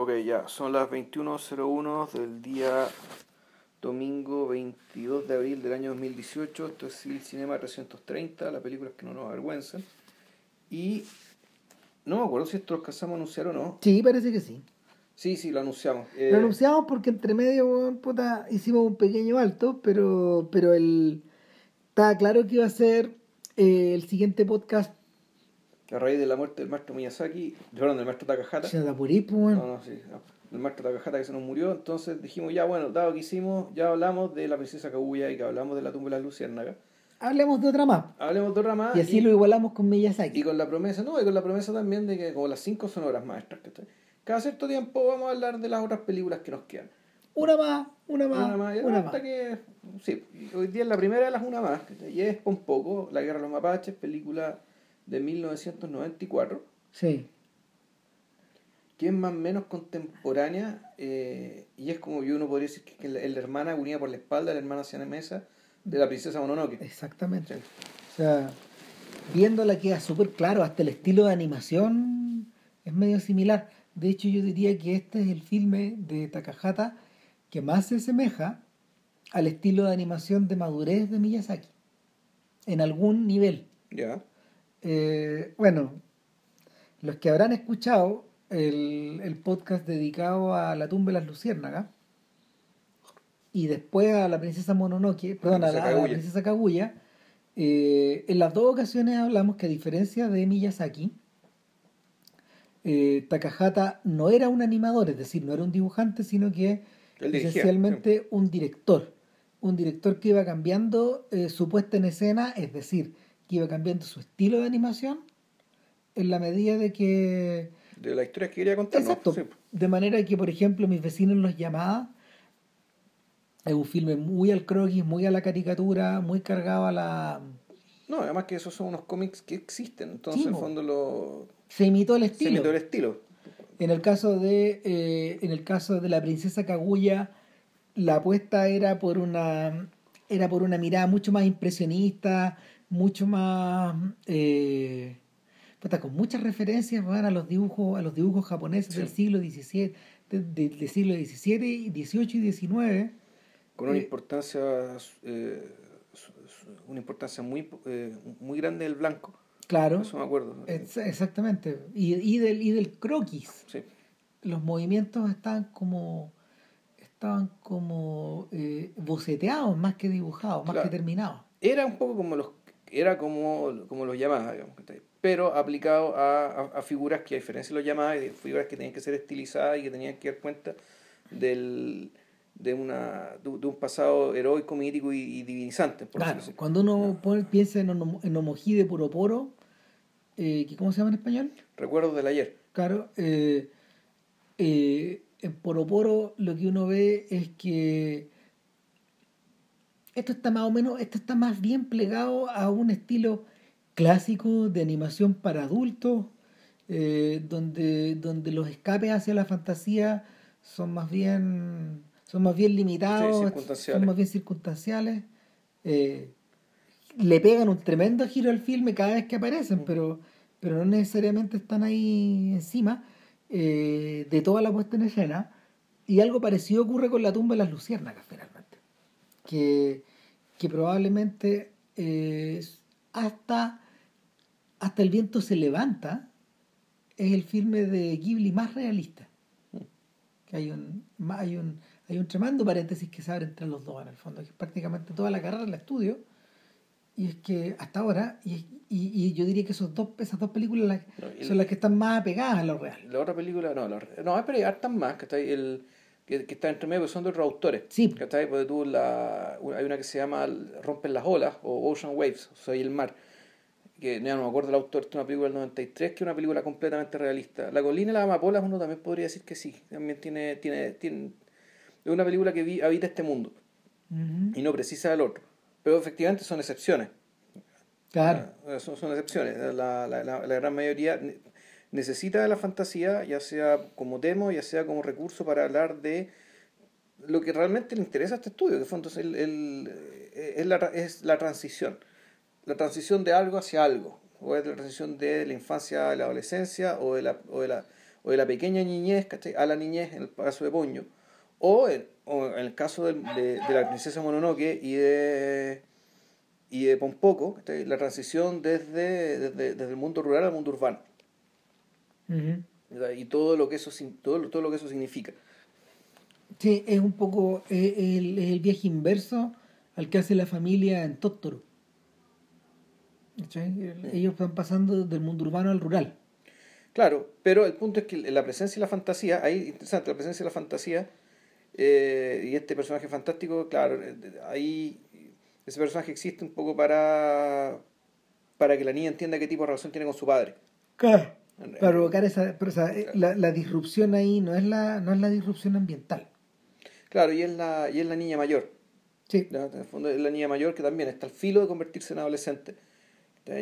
Ok, ya, son las 21.01 del día domingo 22 de abril del año 2018. Esto es el Cinema 330, la película que no nos avergüenzan. Y no me acuerdo si esto lo alcanzamos a anunciar o no. Sí, parece que sí. Sí, sí, lo anunciamos. Eh, Lo anunciamos porque entre medio, puta, hicimos un pequeño alto, pero, pero el, estaba claro que iba a ser eh, el siguiente podcast. A raíz de la muerte del maestro Miyazaki, perdón, del maestro Takahata. Se da ahí, pues. No, no, sí, no, del maestro Takahata que se nos murió. Entonces dijimos, ya bueno, dado que hicimos, ya hablamos de la princesa Kaguya y que hablamos de la tumba de las luciérnagas. Hablemos de otra más. Hablemos de otra más. Y así lo igualamos con Miyazaki. Y con la promesa, no, y con la promesa también de que como las cinco son obras maestras, que cada cierto tiempo vamos a hablar de las otras películas que nos quedan. Una más, una más, Una más, una hasta más. que, sí, hoy día es la primera de las una más, y es un poco La Guerra de los Mapaches, película de 1994, Sí. que es más o menos contemporánea, eh, y es como yo uno podría decir que la, la hermana unida por la espalda, la hermana mesa de la princesa Mononoke. Exactamente. Sí. O sea, viéndola queda súper claro, hasta el estilo de animación es medio similar. De hecho, yo diría que este es el filme de Takahata que más se asemeja al estilo de animación de madurez de Miyazaki, en algún nivel. Ya, Eh, bueno, los que habrán escuchado el, el podcast dedicado a la tumba de las luciérnagas y después a la princesa Mononoke, perdón, a la, a la Kaguya. princesa Kaguya, eh, en las dos ocasiones hablamos que a diferencia de Miyazaki, eh, Takahata no era un animador, es decir, no era un dibujante, sino que dirigía, esencialmente un director. Un director que iba cambiando eh, su puesta en escena, es decir, que iba cambiando su estilo de animación en la medida de que... de la historia que quería contar. Exacto. Sí. De manera que, por ejemplo, mis vecinos los llamaba. Es un filme muy al croquis, muy a la caricatura, muy cargado a la... No, además que esos son unos cómics que existen, entonces Sí, en el fondo lo... Se imitó el se estilo. imitó el estilo. En el caso de eh, en el caso de la princesa Kaguya, la apuesta era por una era por una mirada mucho más impresionista, mucho más eh, con muchas referencias weón, a los dibujos a los dibujos japoneses Sí. del siglo XVII, de- de- del siglo XVII, XVIII y XIX. con una Eh, importancia eh, una importancia muy eh, muy grande del blanco Claro, eso me acuerdo ex- exactamente. Y, y del y del croquis. sí los movimientos estaban como estaban como eh, boceteados más que dibujados, más Claro. que terminados. era un poco como los era como como los llamadas digamos pero aplicado a, a, a figuras que a diferencia de los llamadas de figuras que tenían que ser estilizadas y que tenían que dar cuenta del de una de, de un pasado heroico mítico y, y divinizante por Claro, cuando uno pone- piensa en, Onom- en Omoji de Puroporo, eh, ¿cómo se llama en español? recuerdos del ayer. Claro, eh, eh, en Poroporo lo que uno ve es que esto está más o menos, esto está más bien plegado a un estilo clásico de animación para adultos, eh, donde, donde los escapes hacia la fantasía son más bien son más bien limitados, Sí, son más bien circunstanciales. eh, le pegan un tremendo giro al filme cada vez que aparecen, pero, pero no necesariamente están ahí encima eh, de toda la puesta en escena. Y algo parecido ocurre con la tumba de las luciérnagas, finalmente. Que, que probablemente eh, hasta, hasta el viento se levanta es el filme de Ghibli más realista. Que hay un, hay un, hay un tremendo paréntesis que se abre entre los dos en el fondo, que es prácticamente toda la carrera del estudio. Y es que hasta ahora, y, y, y yo diría que esos dos, esas dos películas las- No, y son las que están más apegadas a lo real. La otra película, no, la, no, pero hay hartas más, que está ahí el que, que está entre medio, que son de otros autores. Sí. Ahí, porque tú la, hay una que se llama Rompen las olas o Ocean Waves, Soy el mar. Que ya no me acuerdo del autor, es una película del 93, que es una película completamente realista. La colina y las amapolas, uno también podría decir que sí. También tiene, tiene, tiene es una película que vi- habita este mundo y no precisa del otro. Pero efectivamente son excepciones. Claro. Ah, Son, son excepciones. La, la, la, la gran mayoría necesita de la fantasía, ya sea como demo, ya sea como recurso para hablar de lo que realmente le interesa a este estudio, que el fondo es, el, el- es, la, es la transición. La transición de algo hacia algo. O es la transición de la infancia a la adolescencia, o de la, o de la, o de la pequeña niñez a la niñez en el caso de Ponyo, o en, o en el caso de, de la princesa Mononoke y de y de Pompoco, ¿cachai? la transición desde, desde, desde el mundo rural al mundo urbano Y todo lo que eso todo, todo lo que eso significa. Sí, es un poco eh, el, el viaje inverso al que hace la familia en. El- Ellos van pasando del mundo urbano al rural. Claro, pero el punto es que la presencia y la fantasía, ahí interesante, la presencia y la fantasía, eh, y este personaje fantástico, claro, eh, ahí ese personaje existe un poco para, para que la niña entienda qué tipo de relación tiene con su padre. Claro. Para provocar esa, pero, o sea, eh, la, la disrupción ahí no es la, no es la disrupción ambiental. Claro, y es la, y es la niña mayor. Sí. ¿no? En el fondo es la niña mayor que también está al filo de convertirse en adolescente.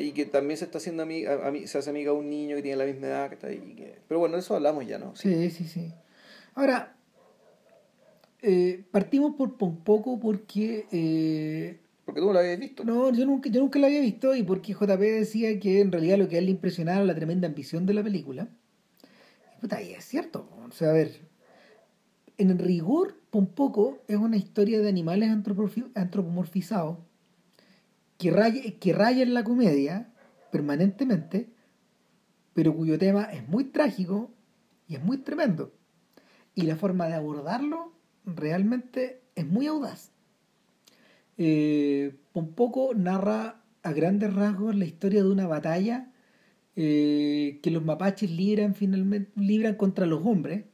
Y que también se está haciendo amiga, ami- se hace amiga de un niño que tiene la misma edad. ¿está? Y que- pero bueno, de eso hablamos ya, ¿no? Sí, sí, sí. Ahora, eh, partimos por un poco porque eh, Porque tú no lo habías visto. No, yo nunca, yo nunca la había visto y porque JP decía que en realidad lo que a él le impresionaba era la tremenda ambición de la película. Y puta, es cierto. O sea, a ver, en rigor, Pompoco es una historia de animales antropomorfizados que raya, que raya en la comedia permanentemente, pero cuyo tema es muy trágico y es muy tremendo. Y la forma de abordarlo realmente es muy audaz. Eh, Pompoco narra a grandes rasgos la historia de una batalla eh, que los mapaches libran finalmente libran contra los hombres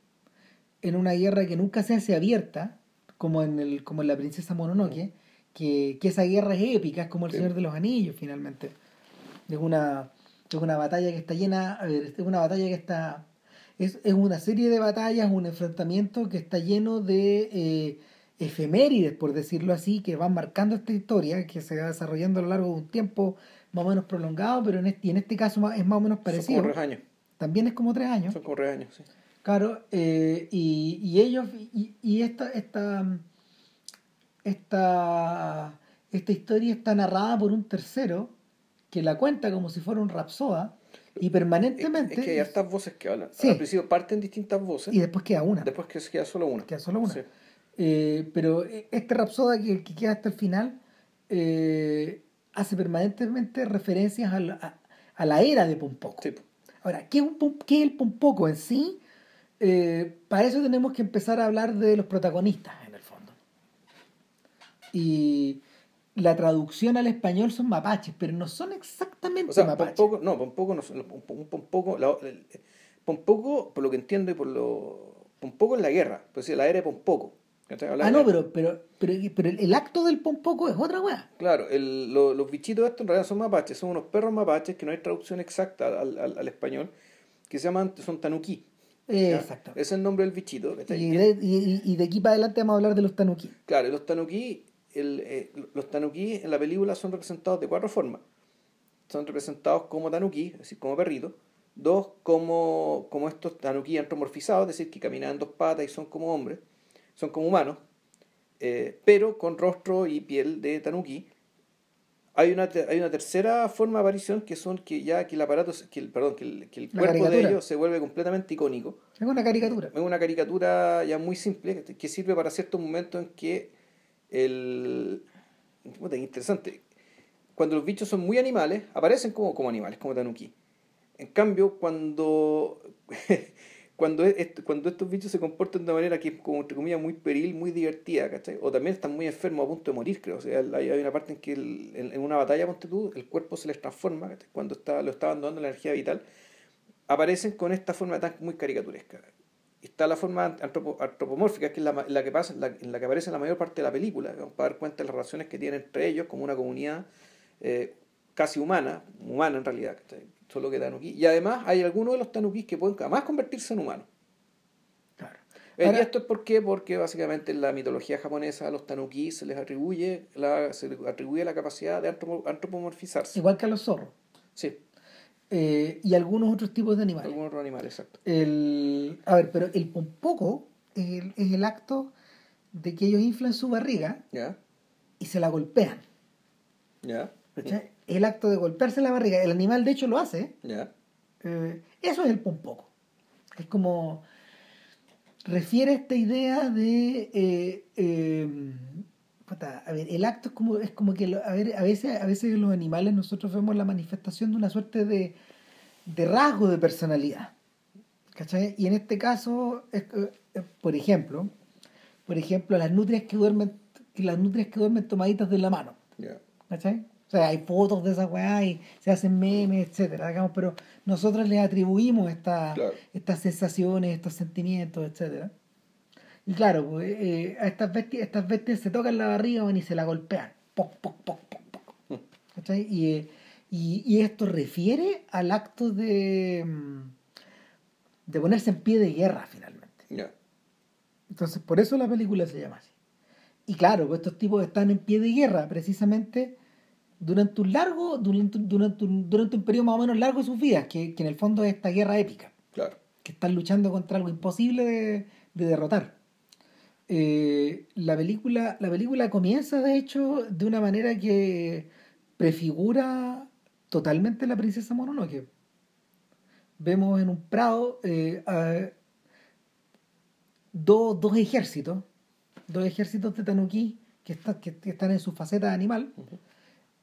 en una guerra que nunca se hace abierta como en el como en la princesa Mononoke que, que esa guerra es épica es como el Sí. Señor de los Anillos finalmente es una es una batalla que está llena a ver, es una batalla que está es, es una serie de batallas un enfrentamiento que está lleno de eh, efemérides, por decirlo así, que van marcando esta historia, que se va desarrollando a lo largo de un tiempo más o menos prolongado, pero en este, y en este caso es más o menos Son parecido. como regaños. También es como tres años. Son como regaños, sí. Claro, eh, y, y ellos, y, y esta, esta, esta, esta historia está narrada por un tercero que la cuenta como si fuera un rapsoda y permanentemente. Es que hay hartas voces que hablan. Sí. Al principio parten distintas voces, y después queda una. después queda solo una. Queda solo una. Sí. Eh, pero este Rapsoda que, que queda hasta el final eh, hace permanentemente referencias a la, a, a la era de Pompoco. Sí. Ahora, ¿qué es, un qué es el Pompoco en sí? Eh, para eso tenemos que empezar a hablar de los protagonistas, en el fondo. Y la traducción al español son mapaches, pero no son exactamente O sea, mapaches. Pompoco, no, Pompoco, no, un Pompoco, la- el- Pompoco, por lo que entiendo y por lo... Pompoco es la guerra, pues sí, la era de Pompoco. Ah, no, pero, pero, pero, pero el, acto del Pompoco es otra weá. Claro, el- lo- los bichitos estos en realidad son mapaches, son unos perros mapaches que no hay traducción exacta al, al- al español, que se llaman, son tanuki. Eh, exacto. Ese es el nombre del bichito. ¿cachai? Y de, y, y de aquí para adelante vamos a hablar de los tanuki. Claro, los tanuki, el, eh, los tanuki en la película son representados de cuatro formas. Son representados como tanuki, es decir, como perritos. Dos, como, como estos tanuki antropomorfizados, es decir, que caminan en dos patas y son como hombres, son como humanos, eh, pero con rostro y piel de tanuki. Hay una, hay una tercera forma de aparición que son que ya que el aparato, que el, perdón, que el, que el La cuerpo de ellos se vuelve completamente icónico. Es una caricatura. Es una caricatura ya muy simple que- sirve para ciertos momentos en que el... Interesante. Cuando los bichos son muy animales, aparecen como, como animales, como tanuki. En cambio, cuando, cuando, es- cuando estos bichos se comportan de manera que es como, entre comillas, muy peril, muy divertida, ¿cachai? O también están muy enfermos a punto de morir, creo. O sea, hay, hay una parte en que el- en, en una batalla, ponte tú, el cuerpo se les transforma, ¿cachai? Cuando está, lo está abandonando la energía vital, aparecen con esta forma tan muy caricaturesca. Está la forma antropo- antropomórfica, que es la, la que pasa, la- en la que aparece en la mayor parte de la película, digamos, para dar cuenta de las relaciones que tienen entre ellos como una comunidad eh, casi humana, humana en realidad, ¿cachai? Solo que tanuki. Y además hay algunos de los tanukis que pueden además convertirse en humanos. Claro. Eh, Ahora- ¿Y esto es por qué? Porque básicamente en la mitología japonesa a los tanuki se les atribuye la, se les atribuye la capacidad de antropo- antropomorfizarse. Igual que a los zorros. Sí, Eh, y algunos otros tipos de animales. algunos otros animales, exacto. El, a ver, pero el pompoco es el, es el acto de que ellos inflan su barriga ¿Ya? y se la golpean. ¿Ya? ¿cachai? El acto de golpearse la barriga, el animal de hecho lo hace. Eh, eso es el pompoco. Es como refiere a esta idea de eh, eh, a ver, el acto es como, es como que a, ver, a veces, a veces los animales nosotros vemos la manifestación de una suerte de, de rasgo de personalidad. ¿Cachai? Y en este caso, es, por ejemplo, por ejemplo, las nutrias que duermen, las nutrias que duermen tomaditas de la mano. ¿Cachai? O sea, hay fotos de esas weá y se hacen memes, etcétera, digamos, pero nosotros les atribuimos esta, estas sensaciones, estos sentimientos, etcétera. Y claro, pues, eh, a estas bestias, estas bestias se tocan la barriga y se la golpean. Poc, poc, poc, poc, poc. ¿Cachai? Y, eh, y, y, esto refiere al acto de, mm, de ponerse en pie de guerra finalmente. Entonces, por eso la película se llama así. Y claro, pues estos tipos están en pie de guerra precisamente durante un largo, durante, durante, un, durante un periodo más o menos largo de sus vidas, que, que en el fondo es esta guerra épica. Claro. Que están luchando contra algo imposible de, de derrotar. Eh, la, película, la película comienza, de hecho, de una manera que prefigura totalmente la princesa Mononoke. Vemos en un prado eh, dos, dos ejércitos, dos ejércitos de Tanuki que, que, están en su faceta animal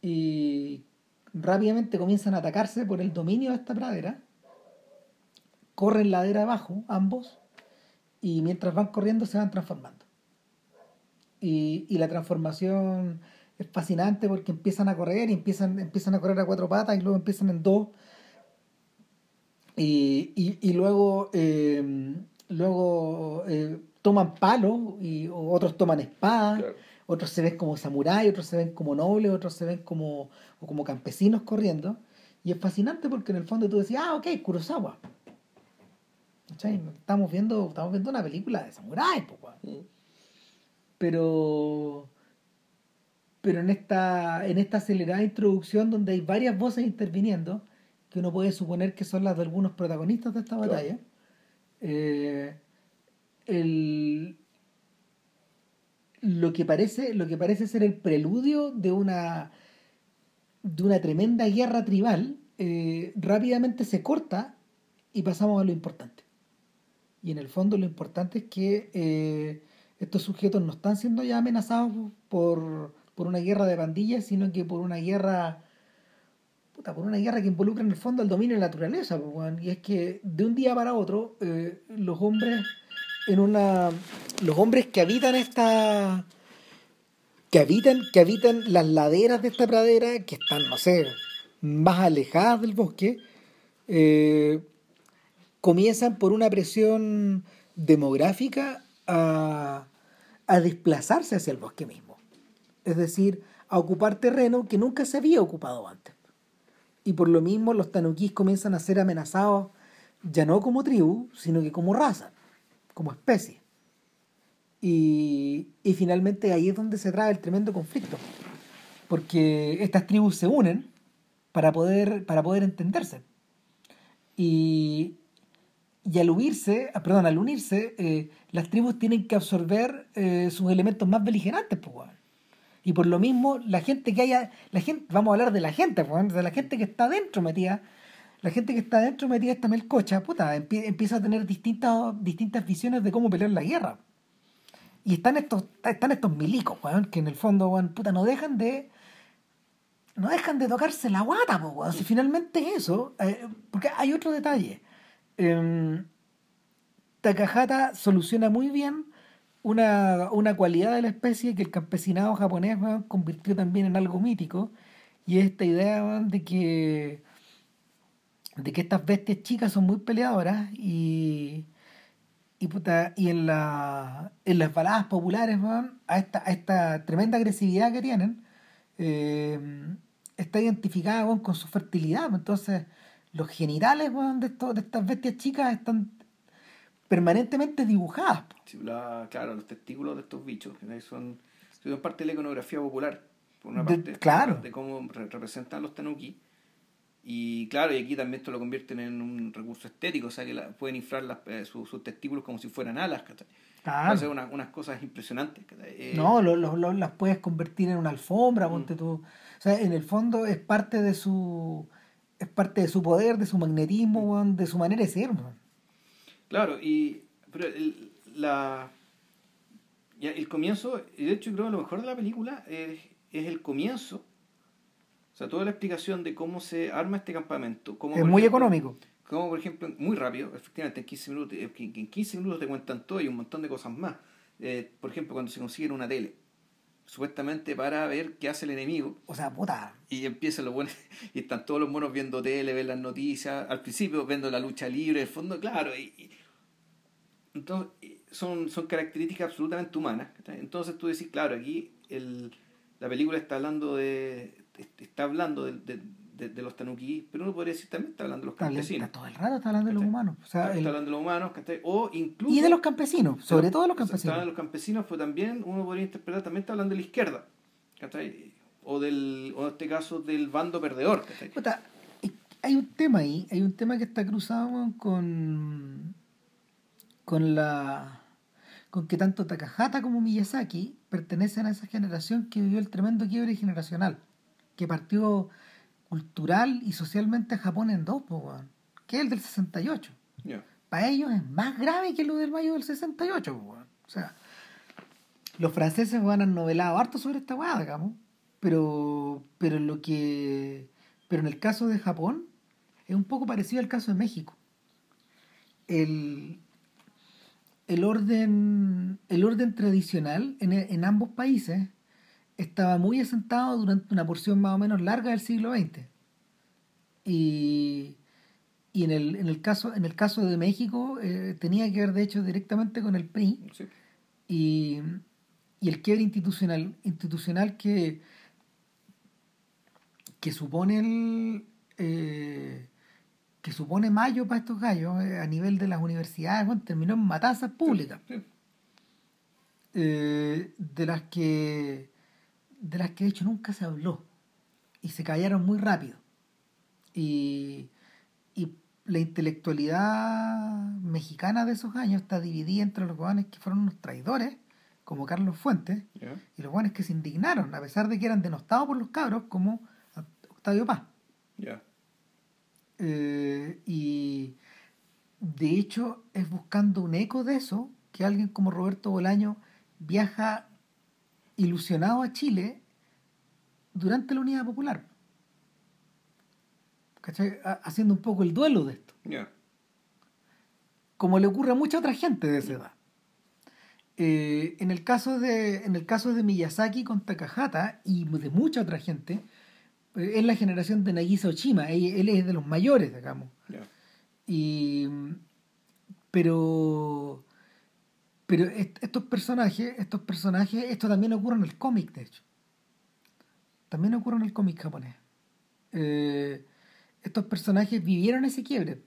y rápidamente comienzan a atacarse por el dominio de esta pradera. Corren ladera abajo, ambos, y mientras van corriendo se van transformando. Y, y, la transformación es fascinante porque empiezan a correr y empiezan, empiezan a correr a cuatro patas y luego empiezan en dos. Y, y, y luego eh, luego eh, toman palos y otros toman espadas, otros se ven como samuráis, otros se ven como nobles, otros se ven como, como campesinos corriendo. Y es fascinante porque en el fondo tú decías, ah, ok, Kurosawa. Estamos viendo, estamos viendo una película de samuráis, pero pero en esta en esta acelerada introducción donde hay varias voces interviniendo que uno puede suponer que son las de algunos protagonistas de esta batalla eh, lo, que parece, lo que parece ser el preludio de una, de una tremenda guerra tribal, eh, rápidamente se corta y pasamos a lo importante. Y en el fondo lo importante es que eh, estos sujetos no están siendo ya amenazados por, por una guerra de pandillas, sino que por una guerra por una guerra que involucra en el fondo el dominio de la naturaleza, y es que de un día para otro eh, los hombres los hombres que habitan esta que habitan que habitan las laderas de esta pradera que están no sé más alejadas del bosque eh, comienzan por una presión demográfica a, a desplazarse hacia el bosque mismo. Es decir a ocupar terreno que nunca se había ocupado antes. Y por lo mismo los tanukis comienzan a ser amenazados ya no como tribu, sino que como raza, como especie. Y, y finalmente ahí es donde se trae el tremendo conflicto, porque estas tribus se unen para poder, para poder entenderse. Y, y al unirse, ah, perdón, al unirse, eh, las tribus tienen que absorber eh, sus elementos más beligerantes, pues, y por lo mismo, la gente que haya, la gente, vamos a hablar de la gente, pues, de la gente que está dentro metida, la gente que está dentro metida esta melcocha, puta, empieza a tener distintas, distintas visiones de cómo pelear la guerra. Y están estos, están estos milicos, que en el fondo, puta, no dejan de. No dejan de tocarse la guata, pues, Si finalmente es eso. Eh, porque hay otro detalle. Eh, Takahata soluciona muy bien una, una cualidad de la especie que el campesinado japonés convirtió también en algo mítico y es esta idea de que de que estas bestias chicas son muy peleadoras y y, puta, y en, la, en las baladas populares a, esta, a esta tremenda agresividad que tienen eh, está identificada con su fertilidad entonces los genitales de, esto, de estas bestias chicas están permanentemente dibujadas. claro, los testículos de estos bichos, son, son parte de la iconografía popular, por una parte, de, claro. de cómo representan los tanuki. Y claro, y aquí también esto lo convierten en un recurso estético, o sea que pueden inflar eh, sus, testículos como si fueran alas. Claro. Hacer unas cosas impresionantes. Eh, no, lo, las puedes convertir en una alfombra, mm. ponte tú. O sea, en el fondo es parte de su es parte de su poder, de su magnetismo, mm. de su manera de ser. Claro, y pero el, la, el comienzo, y de hecho creo que lo mejor de la película es, es el comienzo. O sea, toda la explicación de cómo se arma este campamento. Cómo, es muy ejemplo, económico. Como por ejemplo, muy rápido, efectivamente, en 15 minutos, en 15 minutos te cuentan todo y un montón de cosas más. Eh, por ejemplo, cuando se consiguen una tele, supuestamente para ver qué hace el enemigo, O sea, puta. y empiezan los buenos, y están todos los monos viendo tele, ven las noticias, al principio viendo la lucha libre, el fondo, claro, y, y- entonces son, son características absolutamente humanas. Entonces tú decís, claro, aquí el, la película está hablando de está hablando de, de, de- de los tanuki, pero uno podría decir también está hablando de los campesinos. está todo el rato está hablando de los humanos. O sea, Está el- hablando de los humanos. O incluso... y de los campesinos, sobre todo de los Está hablando campesinos. de los campesinos, pero también uno podría interpretar, también está hablando de la izquierda. O, del, o en este caso del bando perdedor. Puta, hay un tema ahí, hay un tema que está cruzado con con la con que tanto Takahata como Miyazaki pertenecen a esa generación que vivió el tremendo quiebre generacional, que partió cultural y socialmente a Japón en dos, po, que es el del 68. Ya. Para ellos es más grave que lo del mayo del 68, po, weón. O sea, los franceses weón, han novelado harto sobre esta weá, digamos, pero, pero lo que pero en el caso de Japón es un poco parecido al caso de México. El, el orden el orden tradicional en, en ambos países estaba muy asentado durante una porción más o menos larga del siglo XX. Y, y en, el, en, el caso, en el caso de México eh, tenía que ver de hecho directamente con el PRI Sí. y, y el quiebre institucional, institucional que, que supone el eh, que supone mayo para estos gallos eh, a nivel de las universidades, bueno, terminó en matanzas públicas Sí. de las que de las que de hecho nunca se habló. Y se callaron muy rápido. Y, y la intelectualidad mexicana de esos años está dividida entre los jóvenes que fueron unos traidores como Carlos Fuentes y los jóvenes que se indignaron a pesar de que eran denostados por los cabros como Octavio Paz. Eh, y de hecho es buscando un eco de eso que alguien como Roberto Bolaño viaja ilusionado a Chile durante la Unidad Popular. ¿Cachai? Ha- Haciendo un poco el duelo de esto, como le ocurre a mucha otra gente de esa edad. Eh, en, el caso de, en el caso de Miyazaki con Takahata y de mucha otra gente, eh, es la generación de Nagisa Oshima, él, él es de los mayores, digamos. Ya. Y pero pero est- estos personajes, estos personajes, esto también ocurre en el cómic, de hecho. También ocurre en el cómic japonés. Eh, estos personajes vivieron ese quiebre,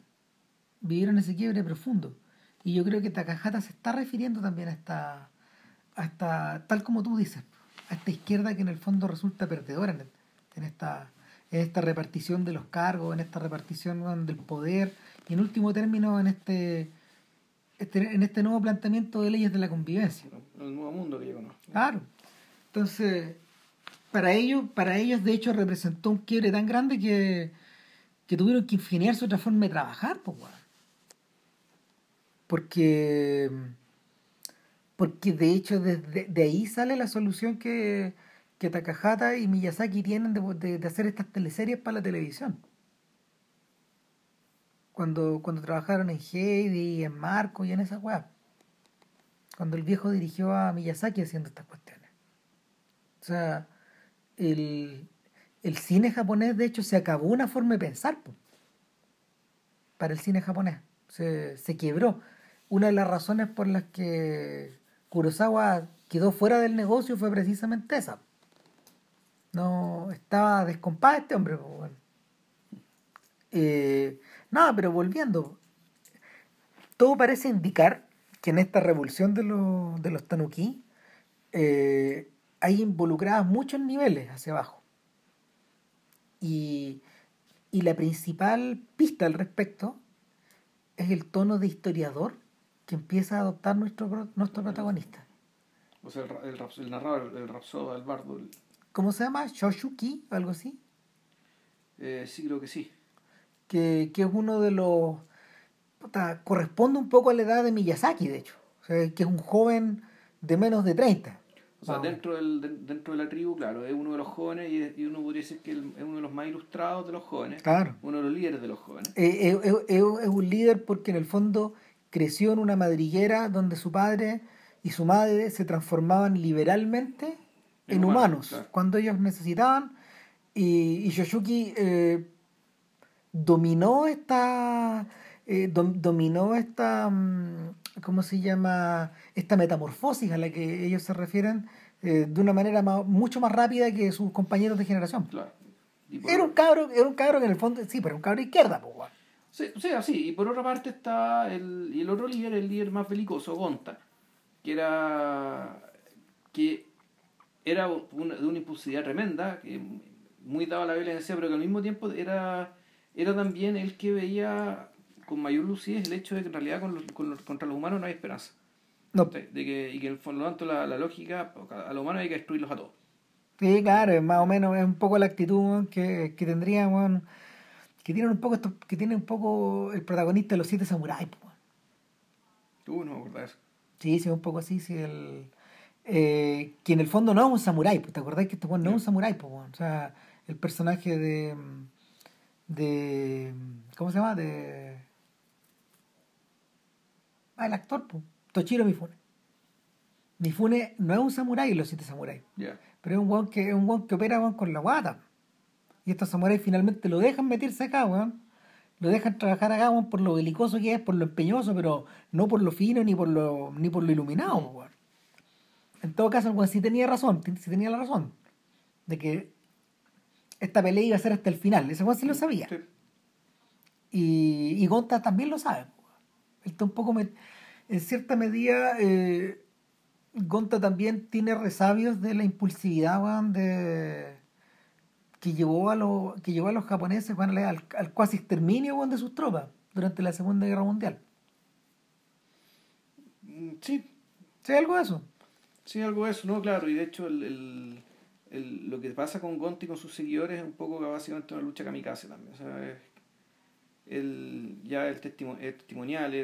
vivieron ese quiebre profundo. Y yo creo que Takahata se está refiriendo también a esta, a esta, tal como tú dices, a esta izquierda que en el fondo resulta perdedora en, en esta, en esta repartición de los cargos, en esta repartición del poder y en último término en este, este, en este nuevo planteamiento de leyes de la convivencia. El nuevo mundo que yo conozco. Claro. Entonces, para ellos, para ellos de hecho representó un quiebre tan grande que, que tuvieron que ingeniarse otra forma de trabajar, pues, weón. Porque, porque de hecho desde de ahí sale la solución que, que Takahata y Miyazaki tienen de, de- de hacer estas teleseries para la televisión. Cuando, cuando trabajaron en Heidi, en Marco y en esa weá. Cuando el viejo dirigió a Miyazaki haciendo estas cuestiones. O sea, el, el cine japonés de hecho se acabó una forma de pensar po, para el cine japonés. Se, se quebró. Una de las razones por las que Kurosawa quedó fuera del negocio fue precisamente esa. No, estaba descompada este hombre. weón. Eh, nada, pero volviendo. Todo parece indicar que en esta revolución de los, de los tanuki eh, hay involucradas muchos niveles hacia abajo. Y, y la principal pista al respecto es el tono de historiador que empieza a adoptar nuestro, nuestro protagonista. O sea, el, el, el narrador, el rapsodo, el bardo. el- ¿Cómo se llama? Shoshuki, algo así. eh, sí, creo que sí. Que, que es uno de los corresponde un poco a la edad de Miyazaki, de hecho. O sea, que es un joven de menos de 30. O sea, dentro, del, dentro de la tribu, claro, es uno de los jóvenes y, uno podría decir que es uno de los más ilustrados de los jóvenes. Claro. Uno de los líderes de los jóvenes. Eh, eh, eh, es, un líder porque en el fondo creció en una madriguera donde su padre y su madre se transformaban liberalmente en, humanos, cuando ellos necesitaban. Y, y Yoshuki dominó esta. dominó esta. Mm, ¿cómo se llama? Esta metamorfosis a la que ellos se refieren eh, de una manera mucho más rápida que sus compañeros de generación. Era un cabro, era un cabro que en el fondo, sí, pero un cabro de izquierda, pues, Sí, o sea, sí, y por otra parte está el, y el otro líder, el líder más belicoso, Gonta, que era que era de una impulsividad tremenda, que muy dado a la violencia, pero que al mismo tiempo era, era también el que veía con mayor lucidez el hecho de que en realidad con los, con contra los humanos no hay esperanza. No. De, que, y que en lo tanto la, la, lógica, a los humanos hay que destruirlos a todos. Sí, claro, más o menos es un poco la actitud que, que tendría, que tienen un poco esto, que tiene un poco el protagonista de los siete samuráis. Uh, no me eso. Sí, sí, un poco así, sí, el... Eh, que en el fondo no es un samurái, pues, ¿te acordás que este no es un samurái? Pues, o sea, el personaje de... de ¿Cómo se llama? De Ah, el actor, pues, Toshiro Mifune. Mifune no es un samurái los siete samuráis. Pero es un guan que, es un que opera con la guata. Y estos samuráis finalmente lo dejan meterse acá, weón. Lo dejan trabajar acá, weón, por lo belicoso que es, por lo empeñoso, pero no por lo fino ni por lo, ni por lo iluminado, weón. En todo caso, el weón sí tenía razón, sí tenía la razón. De que esta pelea iba a ser hasta el final. Ese weón sí lo sabía. Y, y Gonta también lo sabe. Él está un poco en cierta medida, eh, Gonta también tiene resabios de la impulsividad de, que, llevó a lo, que llevó a los japoneses al, al cuasi exterminio de sus tropas durante la Segunda Guerra Mundial. Mm, sí. Sí, algo de eso. Sí, algo de eso, no, claro. Y de hecho, el, el, lo que pasa con Gonta y con sus seguidores es un poco básicamente una lucha kamikaze también. O sea, es, el, ya el, testimonial,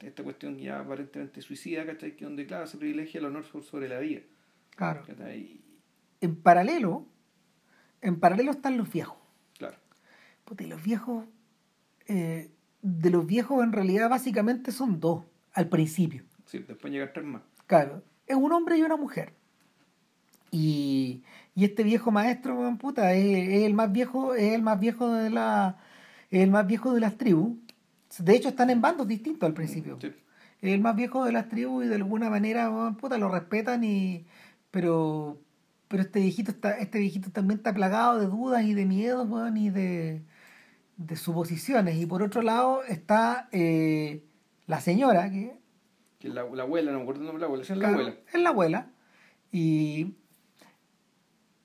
esta cuestión ya aparentemente suicida, ¿cachai? Que donde, claro, se privilegia el honor sobre la vida. Claro. En paralelo, en paralelo están los viejos. Claro. Porque los viejos, eh, de los viejos en realidad básicamente son dos, al principio. Sí, después llegan tres más. Claro, es un hombre y una mujer. Y, y este viejo maestro, puta, es, el más viejo, es el más viejo de la es el más viejo de las tribus. De hecho, están en bandos distintos al principio. Es el más viejo de las tribus y de alguna manera, puta, lo respetan y. Pero. Pero este viejito está, este viejito también está plagado de dudas y de miedos, y de, de suposiciones. Y por otro lado está eh, la señora, que. Que la, la abuela, no me acuerdo el nombre de la abuela, es la abuela. Es la abuela. Y.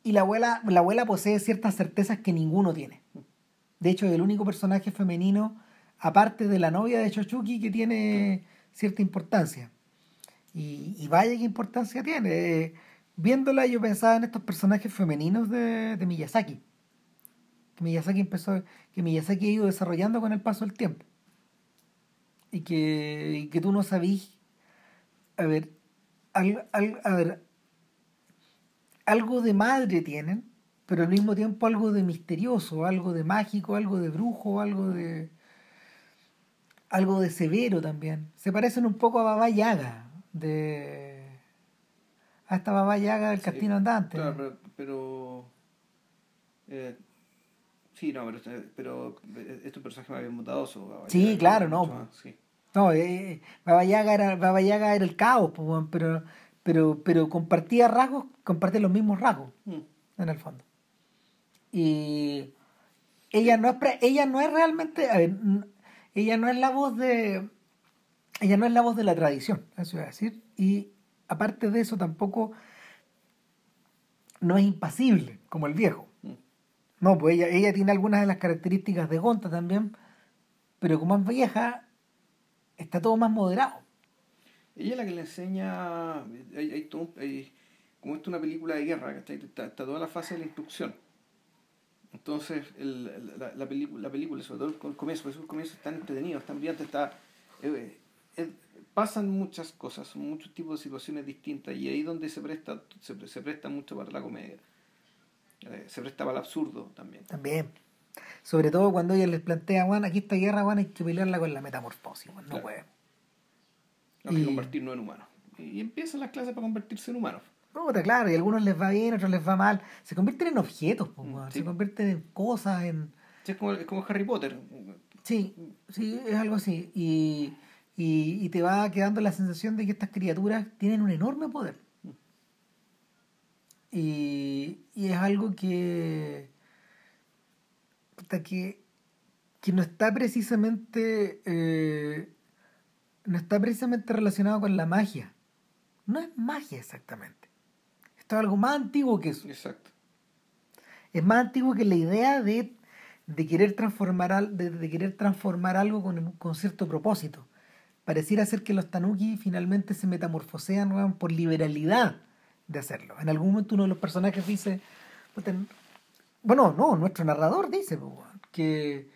Y la abuela, la abuela posee ciertas certezas que ninguno tiene. De hecho, es el único personaje femenino, aparte de la novia de Chochuki, que tiene cierta importancia. Y, vaya qué importancia tiene. viéndola yo pensaba en estos personajes femeninos de, Miyazaki. Que Miyazaki empezó, que Miyazaki ha ido desarrollando con el paso del tiempo. Y que, que tú no sabís, a ver, a ver, algo de madre tienen, pero al mismo tiempo algo de misterioso, algo de mágico, algo de brujo, algo de algo de severo también. Se parecen un poco a Baba Yaga, de a esta Baba Yaga del Castillo Andante. Claro, pero, eh, sí, no, pero, pero es un personaje más bien bondadoso. Sí, claro, no. No, eh, eh, Baba, Yaga era, Baba Yaga era el caos, pero, pero, pero compartía rasgos, compartía los mismos rasgos, mm. en el fondo. Y ella no es, ella no es realmente, ella no es la voz de, ella no es la voz de la tradición, eso iba a decir. Y aparte de eso tampoco no es impasible como el viejo. Mm. No, pues ella, ella tiene algunas de las características de Gonta también, pero como es vieja, está todo más moderado. Ella es la que le enseña, hay, como esto es una película de guerra, está, está, toda la fase de la instrucción Entonces, el, la, la, película, la película, sobre todo el comienzo, el comienzo es tan entretenido, tan brillante, está, eh, eh, pasan muchas cosas, muchos tipos de situaciones distintas, y ahí donde se presta, se, se presta mucho para la comedia. Eh, se presta para el absurdo también. También. Sobre todo cuando ella les plantea, Juan, aquí esta guerra, Juan, hay que pelearla con la metamorfosis, no claro. puede. Hay que convertirnos en humanos. Y empiezan las clases para convertirse en humanos. Puta, claro, y a algunos les va bien, a otros les va mal. Se convierten en objetos, pues, se convierten en cosas, en... es, como, es como Harry Potter. Sí, sí, es algo así. Y, y, y, te va quedando la sensación de que estas criaturas tienen un enorme poder. Y, y es algo que, que, que no está precisamente eh, no está precisamente relacionado con la magia. No es magia exactamente. Esto es algo más antiguo que eso. Exacto. Es más antiguo que la idea de, de querer transformar de, de, querer transformar algo con, con cierto propósito. Pareciera ser que los tanuki finalmente se metamorfosean por liberalidad de hacerlo. En algún momento uno de los personajes dice, bueno, no, nuestro narrador dice que,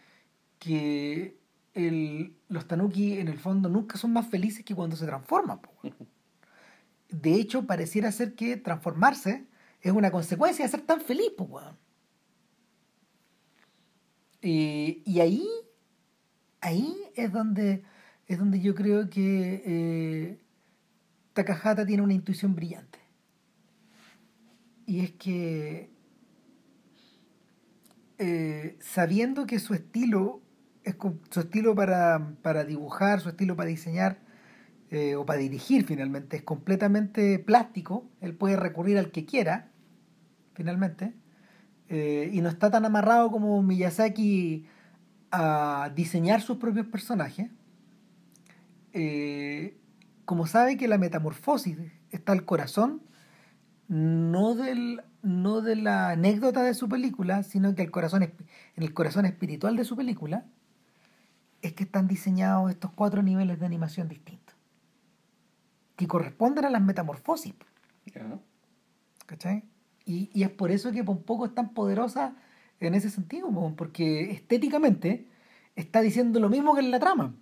que el, los tanuki en el fondo nunca son más felices que cuando se transforman. De hecho, pareciera ser que transformarse es una consecuencia de ser tan feliz. Y, y ahí, ahí es donde, es donde yo creo que eh, Takahata tiene una intuición brillante. Y es que eh, sabiendo que su estilo es su estilo para, para dibujar, su estilo para diseñar eh, o para dirigir finalmente es completamente plástico, él puede recurrir al que quiera, finalmente, eh, y no está tan amarrado como Miyazaki a diseñar sus propios personajes. como sabe que la metamorfosis está al corazón, no, del, no de la anécdota de su película, sino que el corazón, en el corazón espiritual de su película, es que están diseñados estos cuatro niveles de animación distintos, que corresponden a las metamorfosis. ¿Cachai? Y, y, es por eso que poco es tan poderosa en ese sentido, porque estéticamente está diciendo lo mismo que en la trama.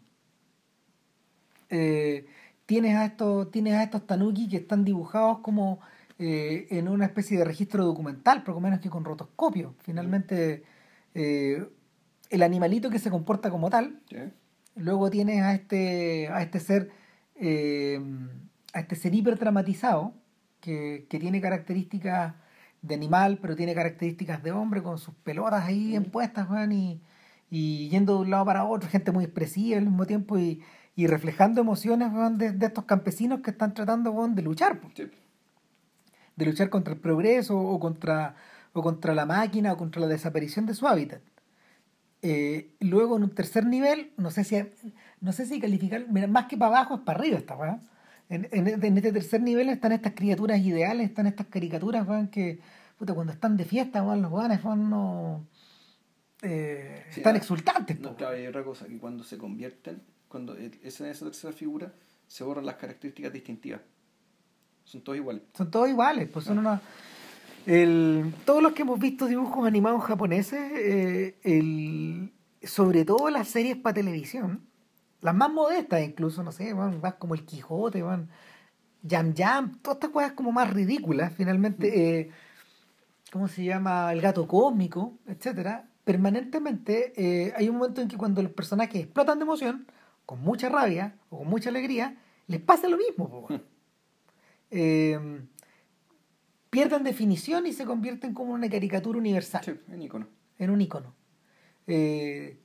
Eh, tienes, a estos, tienes a estos tanuki que están dibujados como eh, en una especie de registro documental, poco menos que con rotoscopio. Finalmente, eh, el animalito que se comporta como tal, luego tienes a este, a este ser, eh, a este ser hiper dramatizado, que, que, tiene características de animal, pero tiene características de hombre, con sus pelotas ahí en puestas, y, y yendo de un lado para otro, gente muy expresiva al mismo tiempo y, y reflejando emociones de, de, estos campesinos que están tratando de luchar de luchar contra el progreso o contra, o contra la máquina o contra la desaparición de su hábitat. Eh, luego en un tercer nivel, no sé si no sé si calificar, mira, más que para abajo es para arriba esta weá. En, en, este tercer nivel están estas criaturas ideales, están estas caricaturas weón, que puta, cuando están de fiesta, weón, los weones no eh, están exultantes. No, claro, hay otra cosa, que cuando se convierten, cuando esa, esa tercera figura, se borran las características distintivas. Son todos iguales. Son todos iguales, pues son una... El, todos los que hemos visto dibujos animados japoneses, eh, el, sobre todo las series para televisión, las más modestas incluso, no sé, van, vas como el Quijote, van Jam Jam, todas estas cosas como más ridículas, finalmente, eh, ¿cómo se llama? El gato cósmico, etcétera. Permanentemente eh, hay un momento en que cuando los personajes explotan de emoción, con mucha rabia o con mucha alegría, les pasa lo mismo. eh, pierden definición y se convierten como una caricatura universal. Sí, en icono. En un icono. Eh,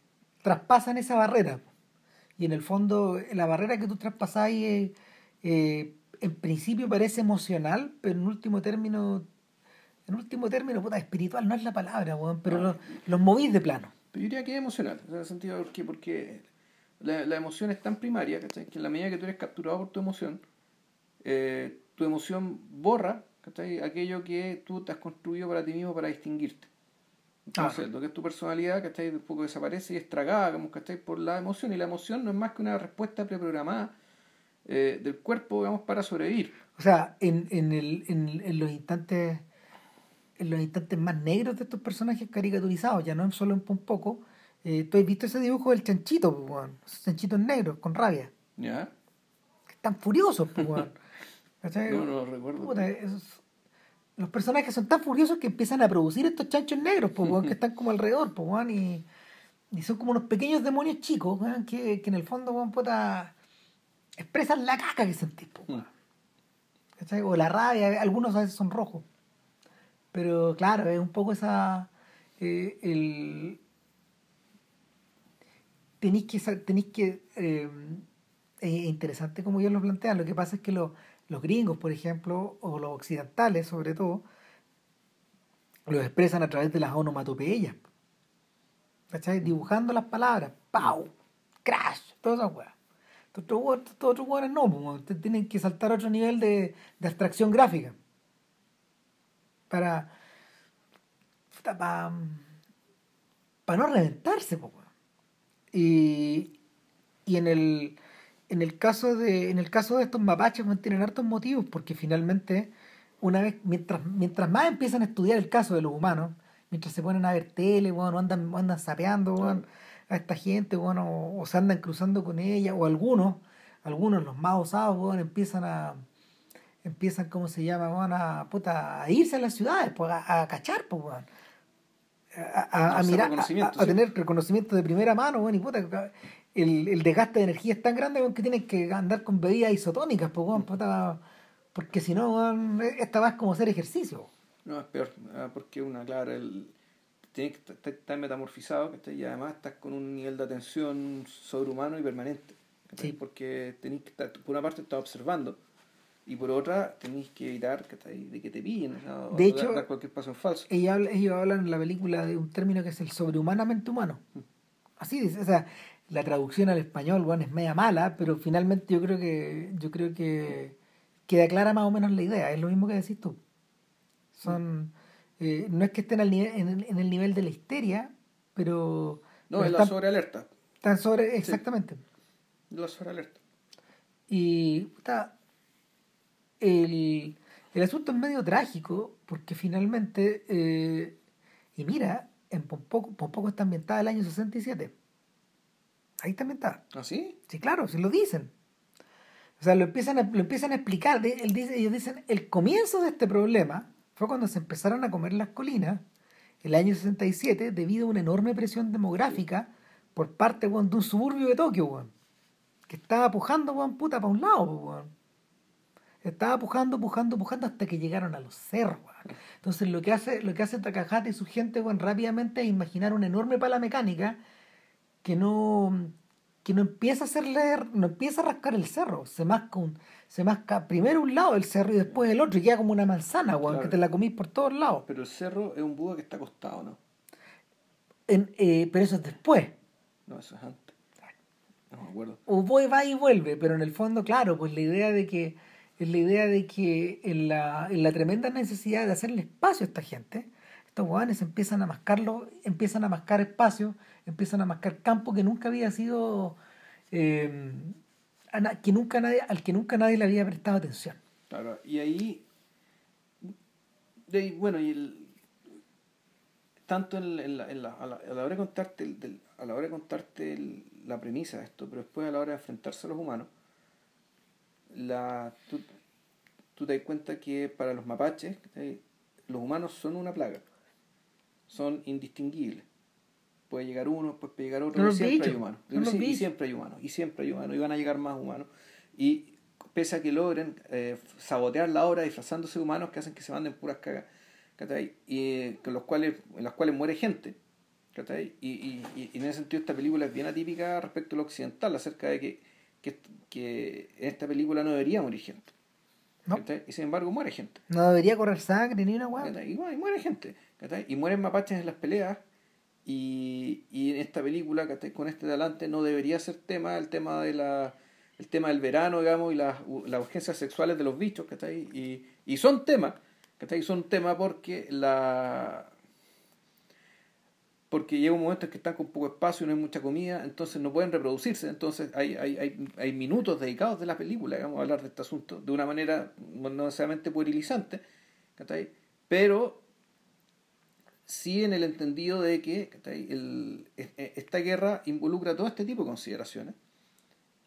traspasan esa barrera. Y en el fondo, la barrera que tú traspasas eh, eh, en principio parece emocional, pero en último término, en último término, puta, espiritual no es la palabra, pero los, los movís de plano. Yo diría que es emocional, en el sentido porque, porque la, la emoción es tan primaria, que en la medida que tú eres capturado por tu emoción, eh, tu emoción borra aquello que tú te has construido para ti mismo para distinguirte. Entonces, lo que es tu personalidad, ¿cachai? Un poco desaparece y es tragada, como, Por la emoción. Y la emoción no es más que una respuesta preprogramada eh, del cuerpo, digamos, para sobrevivir. O sea, en, en, el, en, en los instantes en los instantes más negros de estos personajes caricaturizados, ya no solo un poco. Eh, ¿Tú has visto ese dibujo del chanchito, pues? Esos chanchitos negros, con rabia. ¿Ya? Están furiosos, pues. ¿Cachai? No, no lo recuerdo. Puta, esos- los personajes son tan furiosos que empiezan a producir estos chanchos negros, weón, que están como alrededor, weón, y, y son como unos pequeños demonios chicos, que, que en el fondo, puta, expresan la caca que sentís, weón. ¿Cachai? O la rabia, algunos a veces son rojos. Pero claro, es un poco esa. eh, el. Tenéis que. Tenéis que eh, es interesante como ellos lo plantean. Lo que pasa es que los, los gringos, por ejemplo, o los occidentales sobre todo, los expresan a través de las onomatopeyas. ¿Cachai? Dibujando las palabras. ¡Pau! ¡Crash! Todas esas weas. Estos otros weones no, pues. Ustedes tienen que saltar a otro nivel de, de abstracción gráfica. Para. Para. Para no reventarse, pues, weón. Y. Y en el. En el caso de. En el caso de estos mapaches, tienen hartos motivos, porque finalmente, una vez, mientras, mientras más empiezan a estudiar el caso de los humanos, mientras se ponen a ver tele, weón, o andan, andan sapeando, weón, a esta gente, weón, o, o se andan cruzando con ella, o algunos, algunos los más osados, weón, empiezan a empiezan, ¿cómo se llama? weón, a, puta, a irse a las ciudades, pues, a, a cachar, pues, weón. A, mirar, a, tener reconocimiento de primera mano, weón, y puta, el, el desgaste de energía es tan grande, que tienen que andar con bebidas isotónicas, pues, puta, porque si no, weón, esta va como hacer ejercicio. No, es peor, ah, porque una, claro, el, tienes que estar, metamorfizado y además estás con un nivel de atención sobrehumano y permanente. Sí. Porque tenés que estar, por una parte estás observando y por otra tenés que evitar ¿cachai? de que te pillen, o sea, o De dar- hecho- dar cualquier paso en falso. Ellos, ellos hablan en la película de un término que es el sobrehumanamente humano. Así dice, o sea, la traducción al español, bueno, es media mala, pero finalmente yo creo que, yo creo que queda clara más o menos la idea, es lo mismo que decís tú. Son, eh, no es que estén al nivel, en, el, en el nivel de la histeria, pero, No, pero es la están, sobrealerta. están sobre, exactamente. Es la sobrealerta. Y puta, el, el asunto es medio trágico porque finalmente, eh, y mira, en Pompoco, Pompoco está ambientada el año 67. Ahí está ambientada. ¿Ah, sí? Sí, claro, se lo dicen. O sea, lo empiezan a, lo empiezan a explicar. Él dice, ellos dicen, el comienzo de este problema fue cuando se empezaron a comer las colinas el año 67 debido a una enorme presión demográfica por parte de un suburbio de Tokio, que estaba pujando, puta, para un lado, weón. Estaba pujando, pujando, pujando hasta que llegaron a los cerros. Entonces lo que hace, lo que hace Takahata y su gente, rápidamente es imaginar una enorme pala mecánica que no que no empieza a hacerle no empieza a rascar el cerro se masca un, se masca primero un lado del cerro y después el otro y queda como una manzana weón, Claro. que te la comís por todos lados Pero el cerro es un Buda que está acostado, ¿no? En- eh, pero eso es después No, eso es antes. No me acuerdo. o voy, va y vuelve pero en el fondo claro pues la idea de que es la idea de que en la, en la tremenda necesidad de hacerle espacio a esta gente estos guanes empiezan a mascarlo empiezan a mascar espacio empiezan a mascar campo que nunca había sido eh, que nunca nadie, al que nunca nadie le había prestado atención Claro, y ahí, bueno, y el, tanto en, a, la, hora de contarte, a la hora de contarte la premisa de esto, pero después a la hora de enfrentarse a los humanos, la, tú, te das cuenta que para los mapaches, ¿cachai? los humanos son una plaga, son indistinguibles. Puede llegar uno, después puede llegar otro, Son y siempre humanos. y siempre hay humanos, y siempre hay humanos, y van a llegar más humanos. Y pese a que logren eh, sabotear la obra disfrazándose de humanos que hacen que se manden puras cagas. Y eh, con los cuales, en las cuales muere gente. Y, y, y en ese sentido esta película es bien atípica respecto a lo occidental, acerca de que, que, que en esta película no debería morir gente. ¿no? Y sin embargo muere gente. no debería correr sangre ni una ¿cachai? Y, muere gente. ¿cachai? Y mueren mapaches en las peleas. Y, y en esta película, ¿cachai? con este delante, no debería ser tema el tema de la el tema del verano, digamos, y las, las urgencias sexuales de los bichos, ¿cachai? Y, y son temas, ¿cachai? Son temas porque la porque llega un momento en que están con poco espacio y no hay mucha comida, entonces no pueden reproducirse, entonces hay, hay, hay, hay minutos dedicados de la película, digamos, a hablar de este asunto, de una manera no necesariamente puerilizante, ¿cachai? Pero sí en el entendido de que el, esta guerra involucra todo este tipo de consideraciones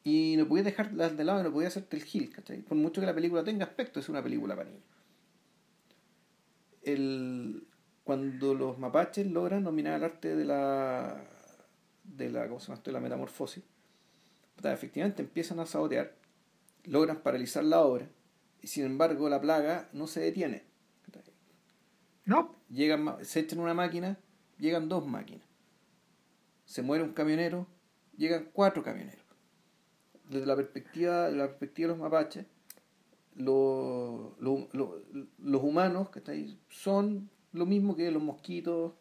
y no podía dejarlas de lado y no podía hacerte el gil. Por mucho que la película tenga aspecto, es una película para niños. El, cuando los mapaches logran dominar el arte de la de la, ¿cómo se llama esto? la metamorfosis, efectivamente empiezan a sabotear, logran paralizar la obra, y sin embargo la plaga no se detiene. No. Llegan, se echan una máquina, llegan dos máquinas. Se muere un camionero, llegan cuatro camioneros. Desde la perspectiva, de la perspectiva de los mapaches, los, los, humanos que son lo mismo que los mosquitos,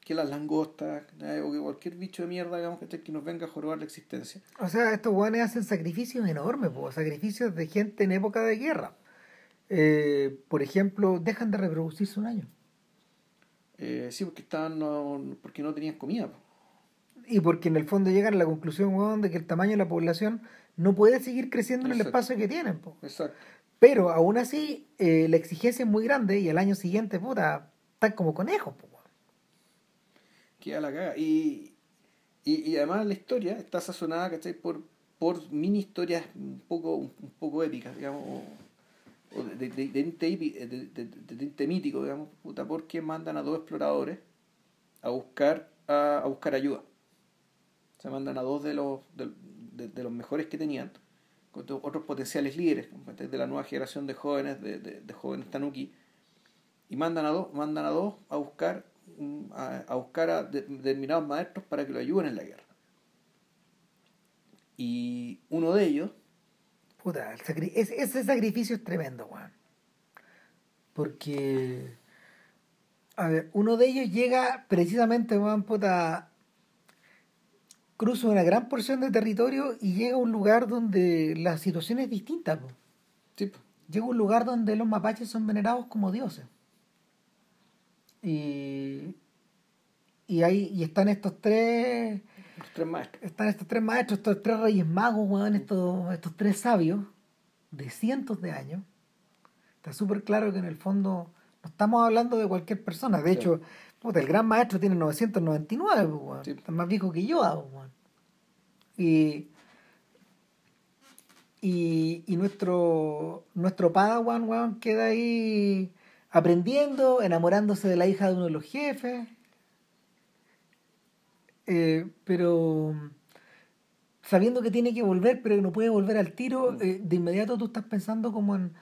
que las langostas, o que cualquier bicho de mierda digamos, que nos venga a jorobar la existencia. O sea, estos guanes hacen sacrificios enormes, sacrificios de gente en época de guerra. Eh, por ejemplo, dejan de reproducirse un año. Eh, sí, porque estaban no, porque no tenían comida. Y porque en el fondo llegan a la conclusión de que el tamaño de la población no puede seguir creciendo en el espacio que tienen. Exacto. Pero aún así, eh, la exigencia es muy grande y el año siguiente, puta, están como conejos. Po. Queda la caga. Y, y, además la historia está sazonada, ¿cachai? Por, por mini historias un poco, un, poco épicas, digamos, o, de, de, de, mítico, digamos, puta, porque mandan a dos exploradores a buscar, a, a buscar ayuda. Se mandan a dos de los, de, los mejores que tenían otros potenciales líderes de la nueva generación de jóvenes, de, jóvenes tanuki, y mandan a dos, mandan a dos a buscar a, buscar a determinados maestros para que lo ayuden en la guerra. Y uno de ellos. Puta, ese, sacrificio es tremendo, Juan. Porque. A ver, uno de ellos llega precisamente, Juan, puta, cruza una gran porción de territorio y llega a un lugar donde la situación es distinta. Llega a un lugar donde los mapaches son venerados como dioses. Y, y, hay, y están estos tres... tres maestros. Están estos tres maestros, estos tres reyes magos, estos, estos tres sabios de cientos de años. Está súper claro que en el fondo no estamos hablando de cualquier persona. De hecho, el gran maestro tiene 999, pues, está más viejo que yo. Pues, y, y, y, nuestro, nuestro Padawan queda ahí aprendiendo, enamorándose de la hija de uno de los jefes. Eh, pero sabiendo que tiene que volver, pero que no puede volver al tiro, mm. eh, de inmediato tú estás pensando como en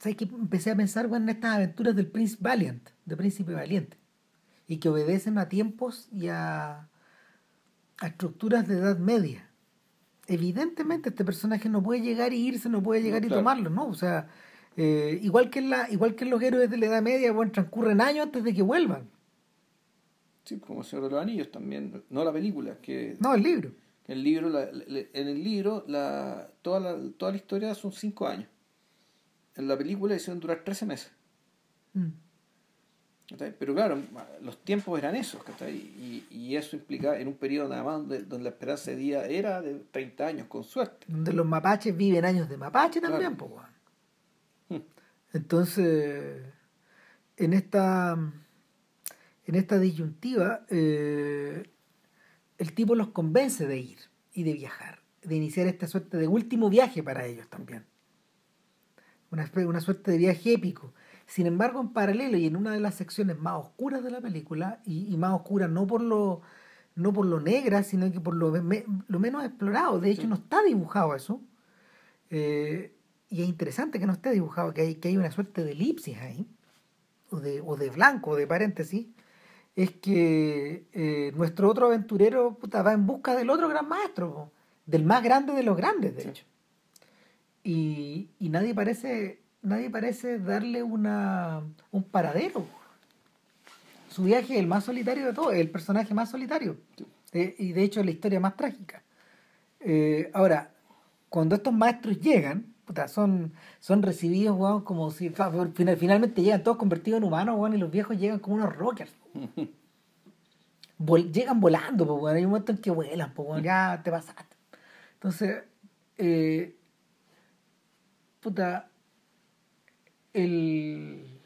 ¿sabes que Empecé a pensar en estas aventuras del Prince Valiant, del Príncipe Valiente, y que obedecen a tiempos y a, a estructuras de edad media. Evidentemente este personaje no puede llegar y irse, no puede llegar y tomarlo, ¿no? O sea, eh, igual, que en la, igual que los héroes de la Edad Media, bueno, transcurren años antes de que vuelvan. Sí, como Señor de los Anillos también, no la película, que... No, el libro. El libro en el libro la, toda, la, toda la historia son cinco años en la película hicieron durar 13 meses. Mm. Pero claro, los tiempos eran esos, y, y, eso implicaba en un periodo nada más donde, la esperanza de día era de 30 años, con suerte. Donde los mapaches viven años de mapache también, pues, Entonces, en esta, en esta disyuntiva, eh, el tipo los convence de ir y de viajar, de iniciar esta suerte de último viaje para ellos también una, una suerte de viaje épico. Sin embargo, en paralelo y en una de las secciones más oscuras de la película, y, más oscura no por lo no por lo negra, sino que por lo, lo menos explorado. De hecho, no está dibujado eso. Eh, y es interesante que no esté dibujado, que hay, que hay una suerte de elipsis ahí, o de, o de blanco, o de paréntesis. Es que eh, nuestro otro aventurero va en busca del otro gran maestro, del más grande de los grandes, de hecho. Y, y nadie parece nadie parece darle una un paradero. Su viaje es el más solitario de todos el personaje más solitario. Eh, y de hecho la historia más trágica. Eh, ahora cuando estos maestros llegan son, son recibidos como si finalmente llegan todos convertidos en humanos y los viejos llegan como unos rockers llegan volando pues, hay un momento en que vuelan pues, ya te pasaste entonces eh, puta, el,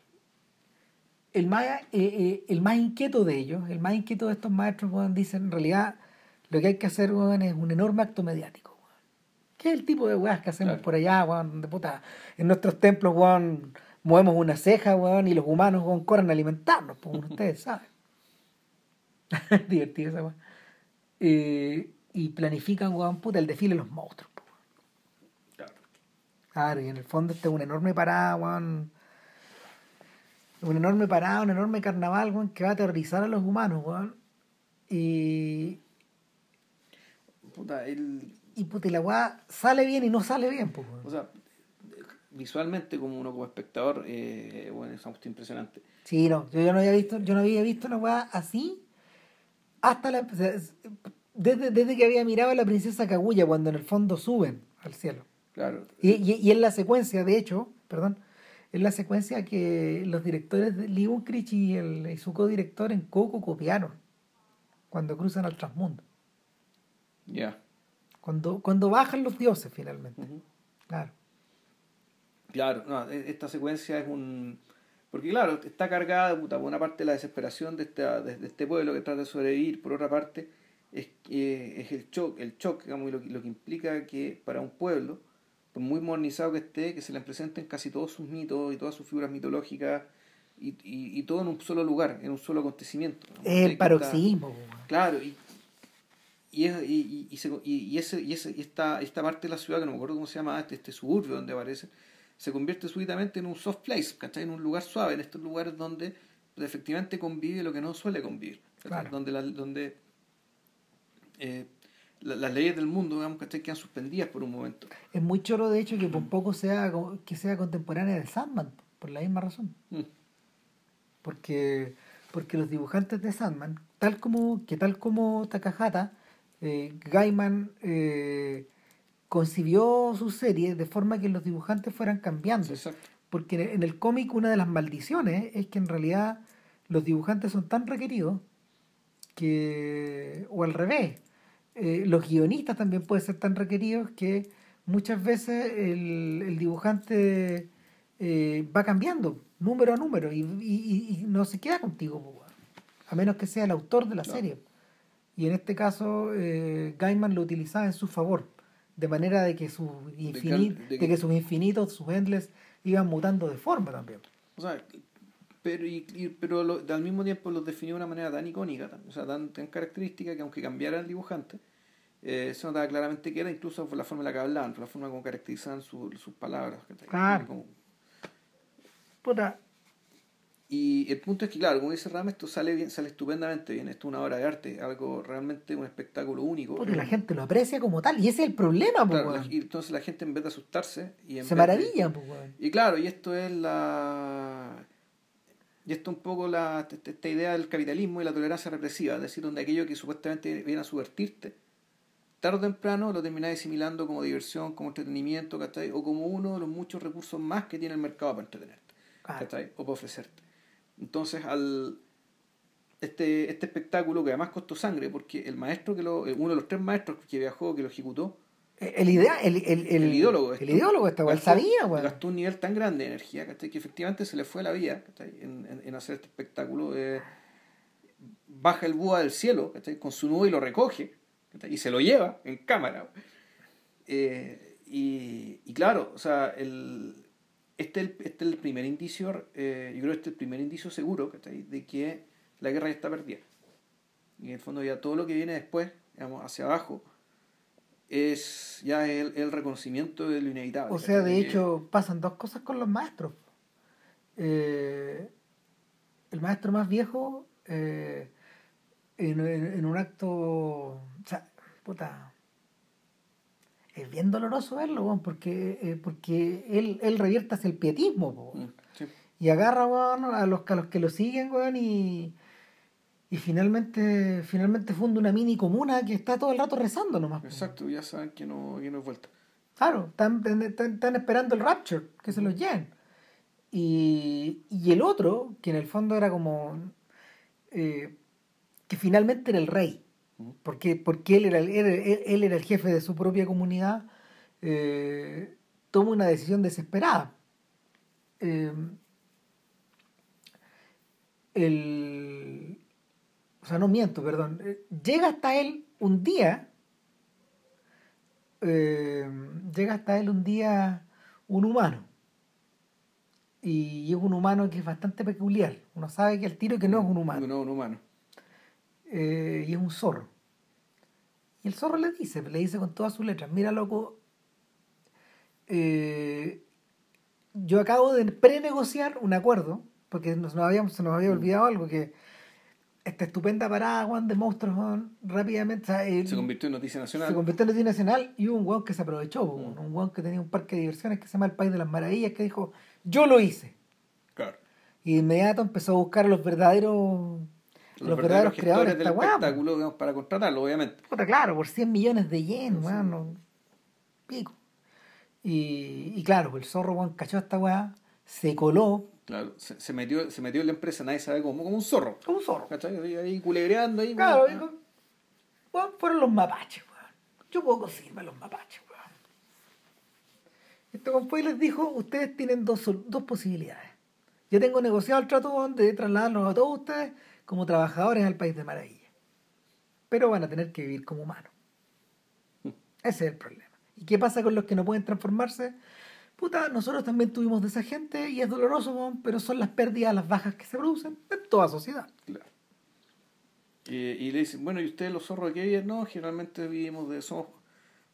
el más, eh, eh, el más inquieto de ellos, el más inquieto de estos maestros, weón, dicen en realidad lo que hay que hacer, es un enorme acto mediático. ¿Qué es el tipo de weas que hacemos Claro. por allá, weón? De puta, en nuestros templos, weón, movemos una ceja, weón, y los humanos, weón, corren a alimentarnos, pues, como ustedes saben. Divertido esa weón. Eh, y planifican, weón, puta, el desfile de los monstruos, weón. Claro. Claro, y en el fondo este es una enorme parada, weón. Una enorme parada, un enorme carnaval, weón, que va a aterrorizar a los humanos, weón. Y, Puta, el, y puta, y la weá sale bien y no sale bien, pues, weón. o sea, visualmente como uno como espectador, eh, bueno, es algo impresionante. Sí, no, yo, yo no había visto, yo no había visto una weá así hasta la desde, desde que había mirado a la princesa Kaguya cuando en el fondo suben al cielo. Claro. Y, y, y en la secuencia, de hecho, perdón, es la secuencia que los directores de Lee Unkrich y, el, y su codirector en Coco copiaron cuando cruzan al transmundo. Ya. Cuando, cuando bajan los dioses finalmente. Claro. Claro, no, e- esta secuencia es un... Porque claro, está cargada, puta, por una parte la desesperación de, esta, de, de este pueblo que trata de sobrevivir, por otra parte es, es el shock, el shock digamos, y lo, que- lo que implica que para un pueblo, por muy modernizado que esté, que se le presenten casi todos sus mitos y todas sus figuras mitológicas y, y, y todo en un solo lugar, en un solo acontecimiento. ¿no? El paroxismo. Claro, y, y, es- y, y, y, se- y- y ese, y, ese, y esta, esta parte de la ciudad, que no me acuerdo cómo se llama, este, este suburbio donde aparece, se convierte súbitamente en un soft place, ¿cachai? En un lugar suave, en estos lugares donde pues, efectivamente convive lo que no suele convivir. Donde, la- donde eh, la- las leyes del mundo, digamos, ¿cachai? Quedan suspendidas por un momento. Es muy choro, de hecho, que por poco sea, que sea contemporánea de Sandman, por la misma razón. Mm. Porque, porque los dibujantes de Sandman, tal como, que tal como Takahata, eh, Gaiman eh, concibió su serie de forma que los dibujantes fueran cambiando. Exacto. Porque en el- cómic una de las maldiciones es que en realidad los dibujantes son tan requeridos que, o al revés, eh, los guionistas también pueden ser tan requeridos que muchas veces el, el dibujante eh, va cambiando número a número y, y- y no se queda contigo, a menos que sea el autor de la Claro. serie. Y en este caso, eh, Gaiman lo utilizaba en su favor, de manera de que, sus infini- de de que- que sus infinitos, sus endless, iban mutando de forma también. O sea, pero, y, y- pero lo- al mismo tiempo los definió de una manera tan icónica, tan- o sea, tan, tan característica que aunque cambiara el dibujante, eh, se notaba claramente que era incluso por la forma en la que hablaban, por la forma como caracterizaban su- sus palabras. Claro. Como- Puta, y el punto es que, claro, como dice Ram, esto sale bien, sale estupendamente bien, esto es una obra de arte, algo realmente un espectáculo único. porque la Eh, gente lo aprecia como tal, y ese es el problema, po, claro, y entonces la gente en vez de asustarse y en Se maravilla, weón. Y claro, y esto es la. Y esto un poco la, esta esta idea del capitalismo y la tolerancia represiva, es decir, donde aquello que supuestamente viene a subvertirte, tarde o temprano lo termináis asimilando como diversión, como entretenimiento, ¿cachai? O como uno de los muchos recursos más que tiene el mercado para entretenerte. ¿cachai? O para ofrecerte. Entonces, al. Este, este espectáculo que además costó sangre, porque el maestro que lo. uno de los tres maestros que viajó, que lo ejecutó, El, idea, el, el, el, el ideólogo. El esto, ideólogo, esta gastó- sabía, weón. Gastó un nivel tan grande de energía, ¿cachai? Que efectivamente se le fue la vida, ¿cachai? En, en, en hacer este espectáculo. eh, baja el búho del cielo, ¿cachai? Con su nube y lo recoge, ¿cachai? Y se lo lleva en cámara. Eh, y, y claro, o sea, el, este, es el, este es el primer indicio, eh, yo creo que este es el primer indicio seguro, ¿cachai? De que la guerra ya está perdida. Y en el fondo ya todo lo que viene después, digamos, hacia abajo, es ya el, el reconocimiento de lo inevitable. O sea, de hecho, pasan dos cosas con los maestros. Eh, el maestro más viejo, eh, en, en- en un acto. O sea, puta. Es bien doloroso verlo, weón, porque, eh, porque él, él revierte hacia el pietismo, weón. Mm, sí. Y agarra, weón, a los, a los que lo siguen, weón, y, y finalmente, finalmente funda una mini comuna que está todo el rato rezando nomás. Exacto, ya saben que no, que no es vuelta. Claro, están, están- están esperando el rapture, que se los lleven. Y, y el otro, que en el fondo era como. eh, que finalmente era el rey. Porque, porque él, era, el- él, él- él era el jefe de su propia comunidad. eh, toma una decisión desesperada. Eh, el... O sea, no miento, perdón. eh, Llega hasta él un día, llega hasta él un día un humano. Y es un humano que es bastante peculiar. Uno sabe que el tiro que no es un humano. No, un humano. Eh, y es un zorro. Y el zorro le dice, le dice con todas sus letras, mira loco, eh, yo acabo de prenegociar un acuerdo, porque nos, nos habíamos, se nos había olvidado algo, que esta estupenda parada weón, de monstruos rápidamente o sea, el- Se convirtió en noticia nacional. se convirtió en noticia nacional y hubo un weón que se aprovechó, weón, un weón que tenía un parque de diversiones que se llama el País de las Maravillas, que dijo, yo lo hice. Claro. Y de inmediato empezó a buscar a los verdaderos, los, verdaderos, creadores de del espectáculo digamos, para contratarlo, obviamente. Puta, claro, por 100 millones de yen, weón, no- pico. Y, y claro, el zorro, weón, cachó esta weá, se coló Claro, se, se metió, se metió en la empresa, nadie sabe cómo, como un zorro. como un zorro. ¿Cachai? Ahí, ahí culebreando ahí. Claro, weón. weón, fueron los mapaches, weón. Yo puedo conseguirme a los mapaches, weón. Este weón fue y les dijo, ustedes tienen dos, posibilidades. Yo tengo negociado el trato weón, de trasladarlos a todos ustedes como trabajadores al país de maravilla. Pero van a tener que vivir como humanos. Ese es el problema. ¿Y qué pasa con los que no pueden transformarse? Puta, nosotros también tuvimos de esa gente y es doloroso, pero son las pérdidas, las bajas que se producen en toda sociedad. Claro. Y, y le dicen, bueno, ¿y ustedes los zorros viven? No, generalmente vivimos de... Somos,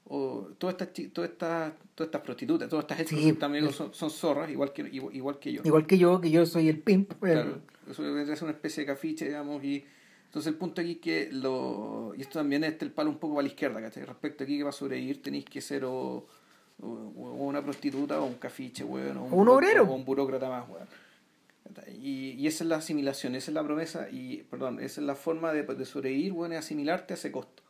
o, todas estas todas estas todas estas prostitutas, todas estas Sí, también son, son zorras, igual que, igual, igual que yo. Igual que yo, que yo soy el pimp. el- Claro, eso es una especie de cafiche, digamos, y entonces el punto aquí es que lo, y esto también es el palo un poco para la izquierda, ¿cachai? Respecto aquí que para sobrevivir tenéis que ser o, o- o una prostituta o un cafiche, weón, o O un obrero. o un burócrata más, weón. Y, y esa es la asimilación, esa es la promesa, y perdón, esa es la forma de, de sobrevivir, bueno, es asimilarte a ese costo.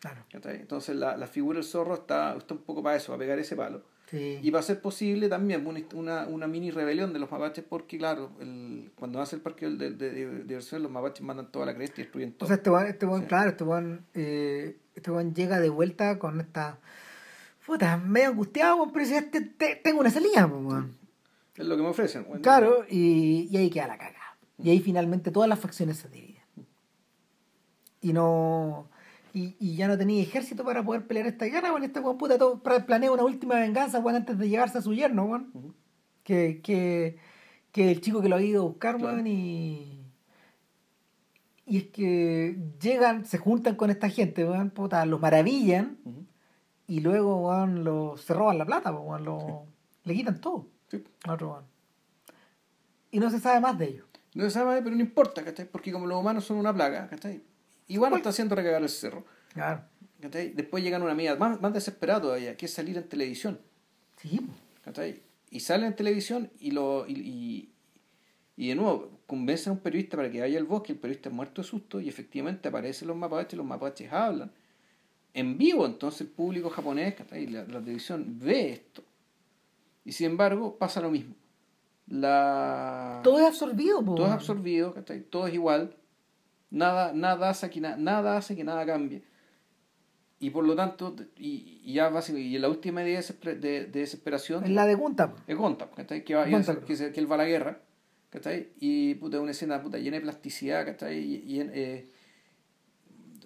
Claro. Entonces la, la figura del zorro está, está un poco para eso, para pegar ese palo. Sí. Y va a ser posible también una, una, mini rebelión de los mapaches porque, claro, el, cuando hace el parque de, de, de diversión, los mapaches mandan toda la cresta y destruyen todo. O sea, este weón, este Sí. claro, este weón, eh, este llega de vuelta con esta. Puta, medio angustiado, pero dice, "Te- te- tengo una salida, pues, es lo que me ofrecen. bueno. Claro, y, y ahí queda la cagada. Y ahí finalmente todas las facciones se dividen. Y no. Y, y ya no tenía ejército para poder pelear esta guerra, weón. Este weón puta todo, planea una última venganza, weón, antes de llegarse a su yerno, weón. Ujú. que, que, que el chico que lo ha ido a buscar, Claro. weón, y. Y es que llegan, se juntan con esta gente, weón, puta, los maravillan y luego, weón, lo, se roban la plata, weón, lo, le quitan todo Sí. otro. Y no se sabe más de ellos. No se sabe, pero no importa, ¿cachai? Porque como los humanos son una plaga, ¿cachai? Igual nos está haciendo recagar el cerro. Claro. ¿cachai? Después llegan una amiga más, más desesperada todavía, que es salir en televisión. Sí. Y sale en televisión y lo y, y, y de nuevo convence a un periodista para que vaya al bosque, el periodista es muerto de susto y efectivamente aparecen los mapaches, los mapaches hablan en vivo, entonces el público japonés, ¿cachai? La, la televisión ve esto. Y sin embargo pasa lo mismo. La... todo es absorbido, po, todo es absorbido, ¿cachai? todo es igual, nada, nada, hace que na- nada hace que nada cambie. Y por lo tanto, y, y ya y la última idea de, de- de desesperación Es la de Gunta, es ¿cachai? Que, va, Gonta, que, se- que él va a la guerra, ¿cachai? Y puta, una escena puta, llena de plasticidad, ¿cachai? Y, y eh,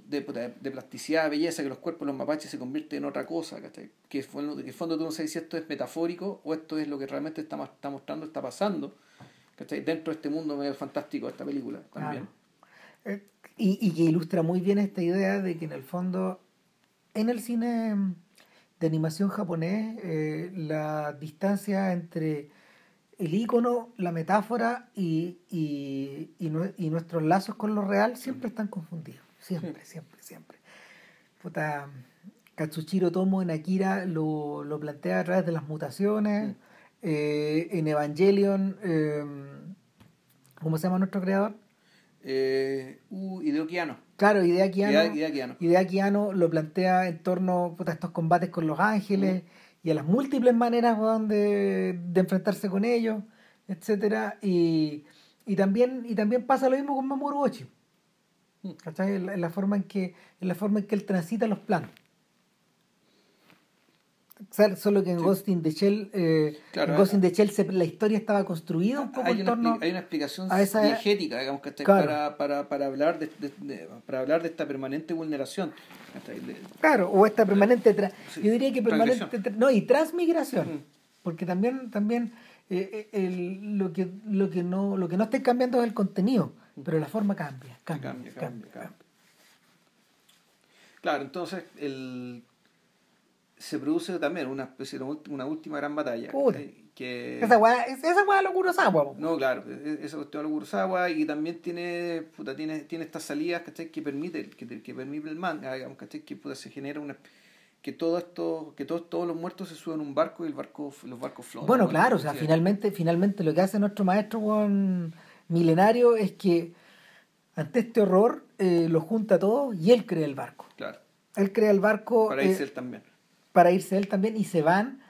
de, puta, de plasticidad, belleza, que los cuerpos de los mapaches se convierten en otra cosa, ¿cachai? Que que en el fondo tú no sabes si esto es metafórico o esto es lo que realmente está, está mostrando, está pasando, ¿cachai? Dentro de este mundo medio fantástico esta película también. Eh, Y, y que ilustra muy bien esta idea de que en el fondo, en el cine de animación japonés, eh, la distancia entre el icono, la metáfora y, y, y nue- y nuestros lazos con lo real siempre están confundidos. Siempre, siempre, siempre. Puta, Katsushiro Tomo en Akira lo, lo plantea a través de las mutaciones. Eh, en Evangelion, eh, ¿cómo se llama nuestro creador? Eh, uh, Hideo Anno. Claro, Anno. Hideaki Anno lo plantea en torno puta, a estos combates con los ángeles y a las múltiples maneras weón, de, de enfrentarse con ellos, etcétera y, y también y también pasa lo mismo con Mamoru Oshii. Mm. ¿Cachai? En la, en la forma en que en la forma en que él transita los planos. Solo que en Ghost in the Shell, eh, en Ghost in the Shell la historia estaba construida un poco hay en torno Hay una explicación diegética, digamos, que para, para, para, hablar de, para hablar de esta permanente vulneración. Claro, o esta permanente... yo diría que permanente... No, y transmigración. Mm. Porque también... también eh, eh, el, lo, que, lo, que no, lo que no está cambiando es el contenido, mm. pero la forma cambia. Cambia, cambia, cambia, cambia. Claro, entonces el, se produce también una especie de una última gran batalla. Que, esa weá, esa weá lo Kurosawa. No, claro, e, e, esa cuestión lo Kurosawa y también tiene, puta, tiene, tiene estas salidas que permite, que, que permite el manga, digamos, que puta, se genera una que todo esto, que todos, todos los muertos se suben a un barco y el barco, los barcos flotan. Bueno, claro, o sea, finalmente, finalmente lo que hace nuestro maestro Juan milenario es que ante este horror eh, lo junta todo y él crea el barco. Claro. Él crea el barco. Para eh, él también. Para irse él también y se van.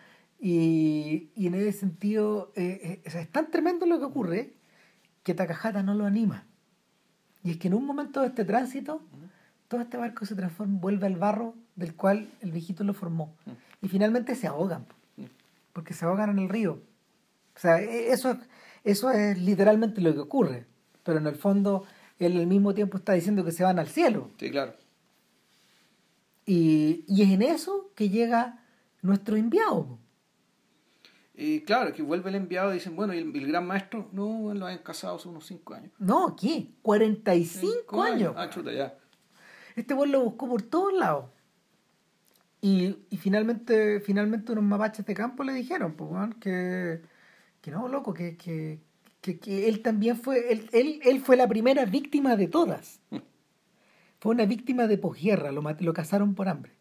Y, y en ese sentido, eh, es tan tremendo lo que ocurre que Takahata no lo anima. Y es que en un momento de este tránsito, todo este barco se transforma, vuelve al barro del cual el viejito lo formó. Y finalmente se ahogan, porque se ahogan en el río. O sea, e, eso, eso es literalmente lo que ocurre. Pero en el fondo, él al mismo tiempo está diciendo que se van al cielo. Sí, claro. Y, y es en eso que llega nuestro enviado. Y claro, que vuelve el enviado y dicen, bueno, y el, gran maestro, no, lo han casado hace unos 5 años. No, ¿qué? 45 años. años. Ah, chuta, ya. Este güey lo buscó por todos lados. Y, y, finalmente, finalmente unos mapaches de campo le dijeron, pues, que, que no, loco, que, que, que, él también fue, él, él, él, fue la primera víctima de todas. Fue una víctima de posguerra, lo, lo cazaron por hambre.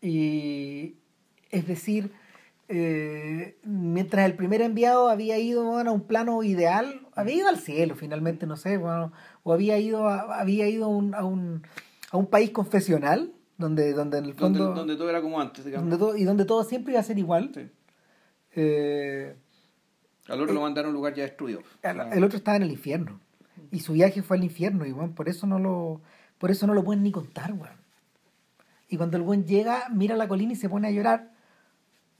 Y es decir, eh, mientras el primer enviado había ido a un plano ideal, había ido al cielo finalmente, no sé, bueno, o había ido a, había ido un, a, un, a un país confesional, donde, donde en el fondo... Donde, todo era como antes, digamos. Donde y donde todo siempre iba a ser igual. Sí. Eh, al otro lo eh, mandaron a un lugar ya destruido. El, otro estaba en el infierno. Y su viaje fue al infierno, y bueno, por eso no lo, por eso no lo pueden ni contar, weón. Y cuando el buen llega, mira la colina y se pone a llorar.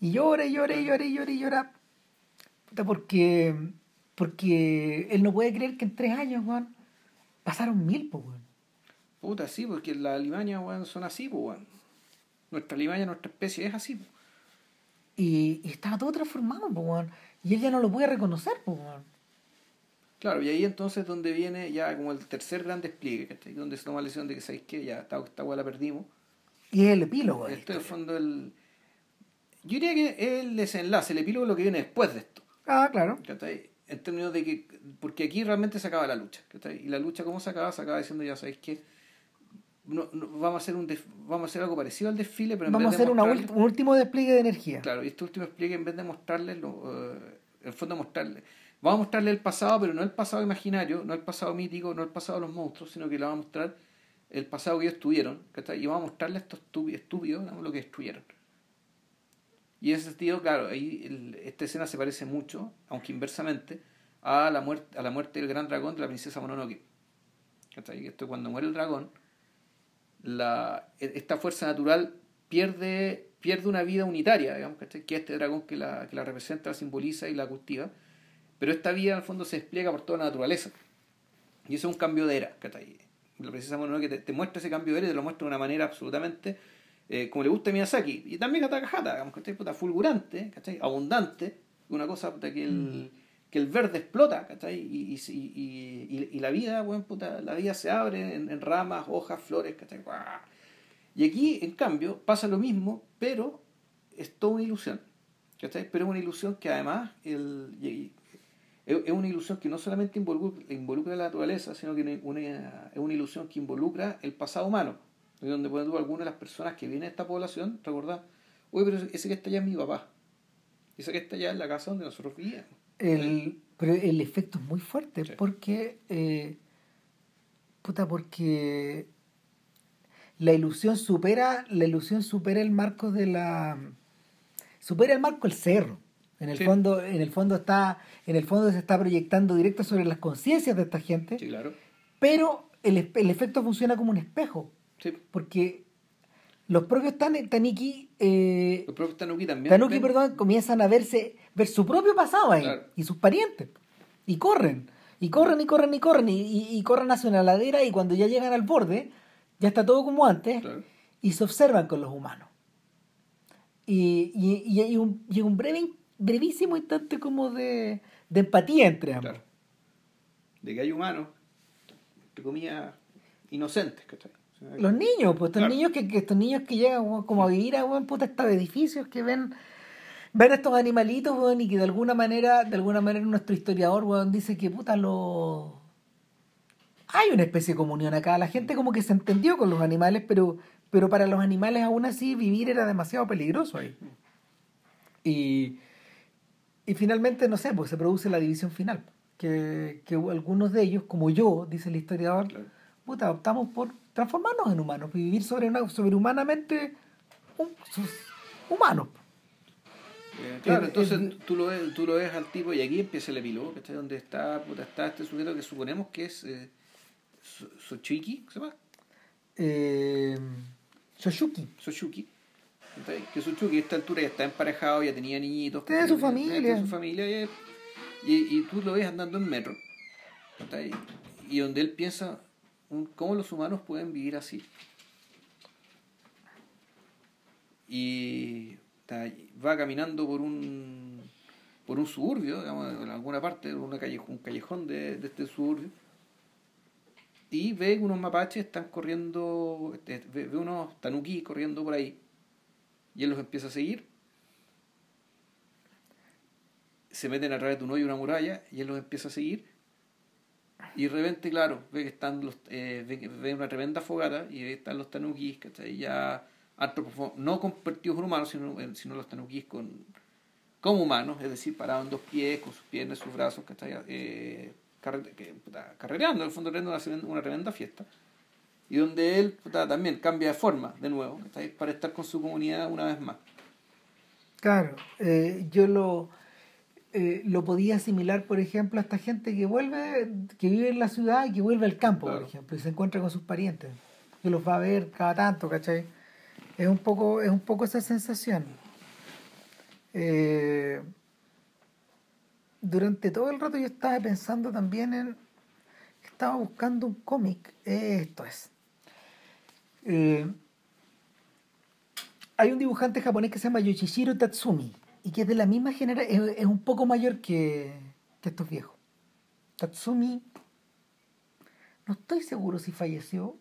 Y llora, y llora, y llora, y llora, y llora. Porque, porque él no puede creer que en tres años, weón, pasaron mil, pues, weón. Puta, sí, porque las limañas, weón, son así, pues, weón. Nuestra limaña, nuestra especie es así, Y, estaba todo transformado, pues, weón. Y él ya no lo puede reconocer, pues, weón. Claro, y ahí entonces donde viene ya como el tercer gran despliegue, ¿cachai? Donde se toma la decisión de que, ¿sabéis qué? Ya esta, esta la perdimos. Y es el epílogo. Esto es el fondo el... Yo diría que es el desenlace, el epílogo es lo que viene después de esto. Ah, claro. ¿cachai? En términos de que... Porque aquí realmente se acaba la lucha, ¿cachai? Y la lucha, ¿cómo se acaba? Se acaba diciendo, ya sabéis qué? No, vamos a hacer un vamos a hacer algo parecido al desfile pero en vamos a hacer un último despliegue de energía claro y este último despliegue en vez de mostrarles lo, uh, el fondo mostrarle vamos a mostrarle el pasado pero no el pasado imaginario no el pasado mítico no el pasado de los monstruos sino que le vamos a mostrar el pasado que ellos tuvieron y vamos a mostrarle a estos estúpidos lo que destruyeron. Y en ese sentido claro ahí esta escena se parece mucho aunque inversamente a la muerte a la muerte del gran dragón de la princesa Mononoke esto cuando muere el dragón e, esta fuerza natural pierde, pierde una vida unitaria, digamos, que es este dragón que la, que la representa, la simboliza y la cultiva, pero esta vida en el fondo se despliega por toda la naturaleza. Y eso es un cambio de era. La princesa Mononoke te, te muestra ese cambio de era y te lo muestra de una manera absolutamente eh, como le gusta a Miyazaki. Y también a Takahata, digamos, que puta, fulgurante, abundante, una cosa que el, mm que el verde explota, ¿cachai? Y, y, y, y, la vida, bueno, puta, la vida se abre en, ramas, hojas, flores, ¿cachai? Y aquí, en cambio, pasa lo mismo, pero es toda una ilusión, ¿cachai? Pero es una ilusión que además el, es una ilusión que no solamente involucra, involucra la naturaleza, sino que es una ilusión que involucra el pasado humano. Donde pueden ver algunas de las personas que vienen a esta población, recordar, oye, pero ese que está allá es mi papá. Ese que está allá es la casa donde nosotros vivíamos. El, pero el efecto es muy fuerte porque. Eh, puta, porque. La ilusión supera. La ilusión supera el marco de la. Supera el marco del cerro. En el fondo, en el fondo está. En el fondo se está proyectando directo sobre las conciencias de esta gente. Sí, claro. Pero el, el efecto funciona como un espejo. Porque los propios Tanuki, eh, los propios Tanuki también. Tanuki, perdón, comienzan a verse, ver su propio pasado ahí y sus parientes. Y corren, y corren, y corren, y corren, y, corren hacia una ladera y cuando ya llegan al borde, ya está todo como antes, y se observan con los humanos. Y, y, hay un, y un breve, brevísimo instante como de, de empatía entre ambos. De que hay humanos, que comía inocentes, ¿cachai? Los niños, pues estos niños que, estos niños que llegan como a vivir a buen puta estos edificios que ven ven estos animalitos, y que de alguna manera, de alguna manera nuestro historiador, dice que puta lo hay una especie de comunión acá. La gente como que se entendió con los animales, pero, pero para los animales aún así vivir era demasiado peligroso ahí. Y, y finalmente, no sé, pues se produce la división final. Que, que algunos de ellos, como yo, dice el historiador, puta, optamos por transformarnos en humanos, vivir sobre una, sobrehumanamente humanos. Eh, claro, entonces tú, lo ves, tú lo ves al tipo y aquí empieza el epílogo, está Donde está, puta, está este sujeto que suponemos que es eh, Sochiki, ¿se llama? Eh, Soshuki. Soshuki. Que Soshuki a esta altura ya está emparejado, ya tenía niñitos. Tiene su familia. Tiene su familia. Y, y, tú lo ves andando en metro. Y donde él piensa, cómo los humanos pueden vivir así. Y va caminando por un por un suburbio, digamos, en alguna parte, una un callejón de, este suburbio, y ve que unos mapaches están corriendo, este, ve, unos tanuki corriendo por ahí, y él los empieza a seguir, se meten a través de un hoyo y una muralla, y él los empieza a seguir, y de repente, claro, ve que están los, eh, ve, una tremenda fogata y que están los tanukis, ¿cachai? Ya no convertidos en humanos, sino, sino los tanukis con, como humanos, es decir, parados en dos pies, con sus piernas, sus brazos, ¿cachai? Eh, carrereando, en el fondo una tremenda fiesta. Y donde él también cambia de forma, de nuevo, para estar con su comunidad una vez más. Claro, eh, yo lo eh, lo podía asimilar, por ejemplo, a esta gente que vuelve, que vive en la ciudad y que vuelve al campo, por ejemplo, y se encuentra con sus parientes, que los va a ver cada tanto, ¿cachai? Es un poco, es un poco esa sensación. Eh, durante todo el rato yo estaba pensando también en, estaba buscando un cómic, esto es. Eh, hay un dibujante japonés que se llama Yoshishiro Tatsumi y que es de la misma generación, es, un poco mayor que, que estos viejos. Tatsumi, no estoy seguro si falleció,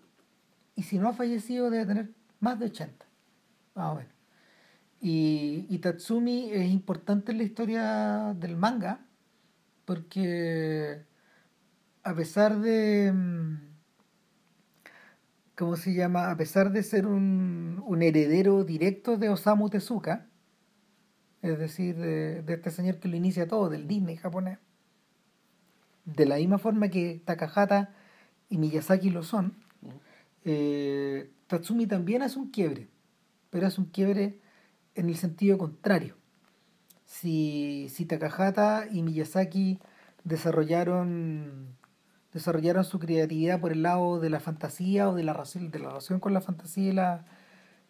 y si no ha fallecido debe tener más de 80. Ah, bueno. Y, y Tatsumi es importante en la historia del manga, porque a pesar de... Mm, ¿Cómo se llama? A pesar de ser un, un heredero directo de Osamu Tezuka, es decir, de, este señor que lo inicia todo, del Disney japonés. De la misma forma que Takahata y Miyazaki lo son, eh, Tatsumi también hace un quiebre, pero hace un quiebre en el sentido contrario. Si, si Takahata y Miyazaki desarrollaron desarrollaron su creatividad por el lado de la fantasía o de la, de la relación con la fantasía y la,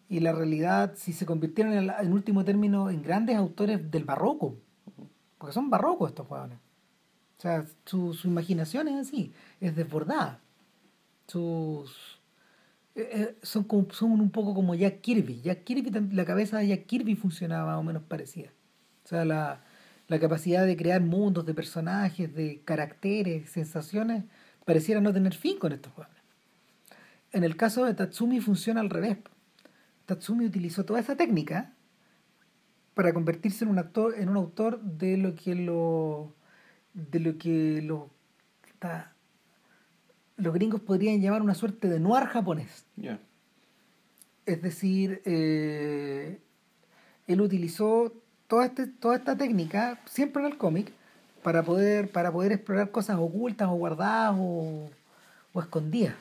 y la realidad, si se convirtieron en, último término en grandes autores del barroco, porque son barrocos estos jóvenes. O sea, su, su imaginación es así, es desbordada. Sus, eh, eh, son, son un poco como Jack Kirby. Jack Kirby, la cabeza de Jack Kirby funcionaba más o menos parecida. O sea, la, la capacidad de crear mundos, de personajes, de caracteres, sensaciones, pareciera no tener fin con estos jóvenes. En el caso de Tatsumi funciona al revés. Tatsumi utilizó toda esa técnica para convertirse en un actor, en un autor de lo que lo de lo que lo, los gringos podrían llamar una suerte de noir japonés. Es decir, eh, él utilizó toda, este, toda esta técnica, siempre en el cómic, para poder, para poder explorar cosas ocultas o guardadas o, o escondidas.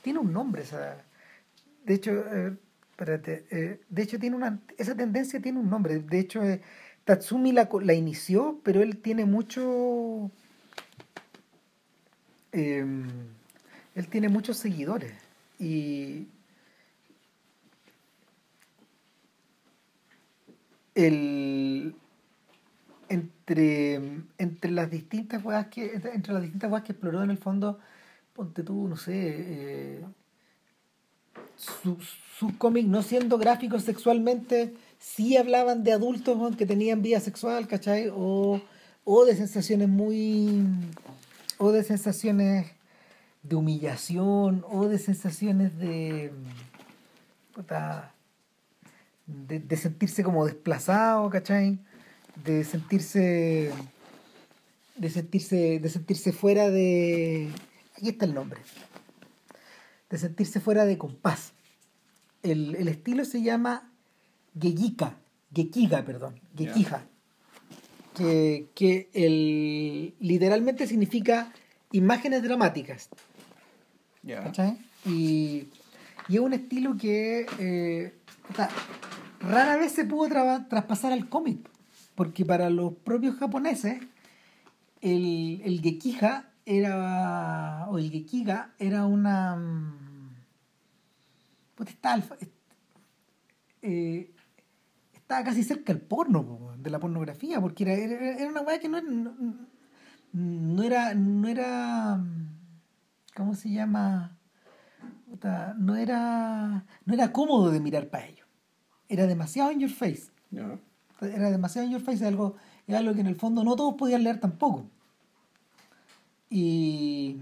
Tiene un nombre esa. De hecho, eh, eh, de hecho tiene una, esa tendencia tiene un nombre, de hecho eh, Tatsumi la, la, inició, pero él tiene mucho, em, él tiene muchos seguidores y, el entre, entre las distintas weas que entre las distintas weas que exploró en el fondo ponte tú no sé eh, sus su cómics no siendo gráficos sexualmente sí hablaban de adultos que tenían vida sexual ¿cachai? o, o de sensaciones muy o de sensaciones de humillación o de sensaciones de de, de sentirse como desplazado, ¿cachai? De sentirse de sentirse de sentirse fuera de aquí está el nombre. De sentirse fuera de compás. El, el estilo se llama Gekika Gekiga, perdón Gekija que, que el, literalmente significa imágenes dramáticas. ¿cachai? y, y es un estilo que eh, rara vez se pudo traspasar al cómic, porque para los propios japoneses el, el Gekija era, o el Gekiga era una... Pues estaba, eh, estaba casi cerca del porno, de la pornografía, porque era, era, una weá que no, no, no, era, no era, ¿cómo se llama? No era, no era cómodo de mirar para ellos era demasiado in your face. Era demasiado in your face, algo, era algo que en el fondo no todos podían leer tampoco. Y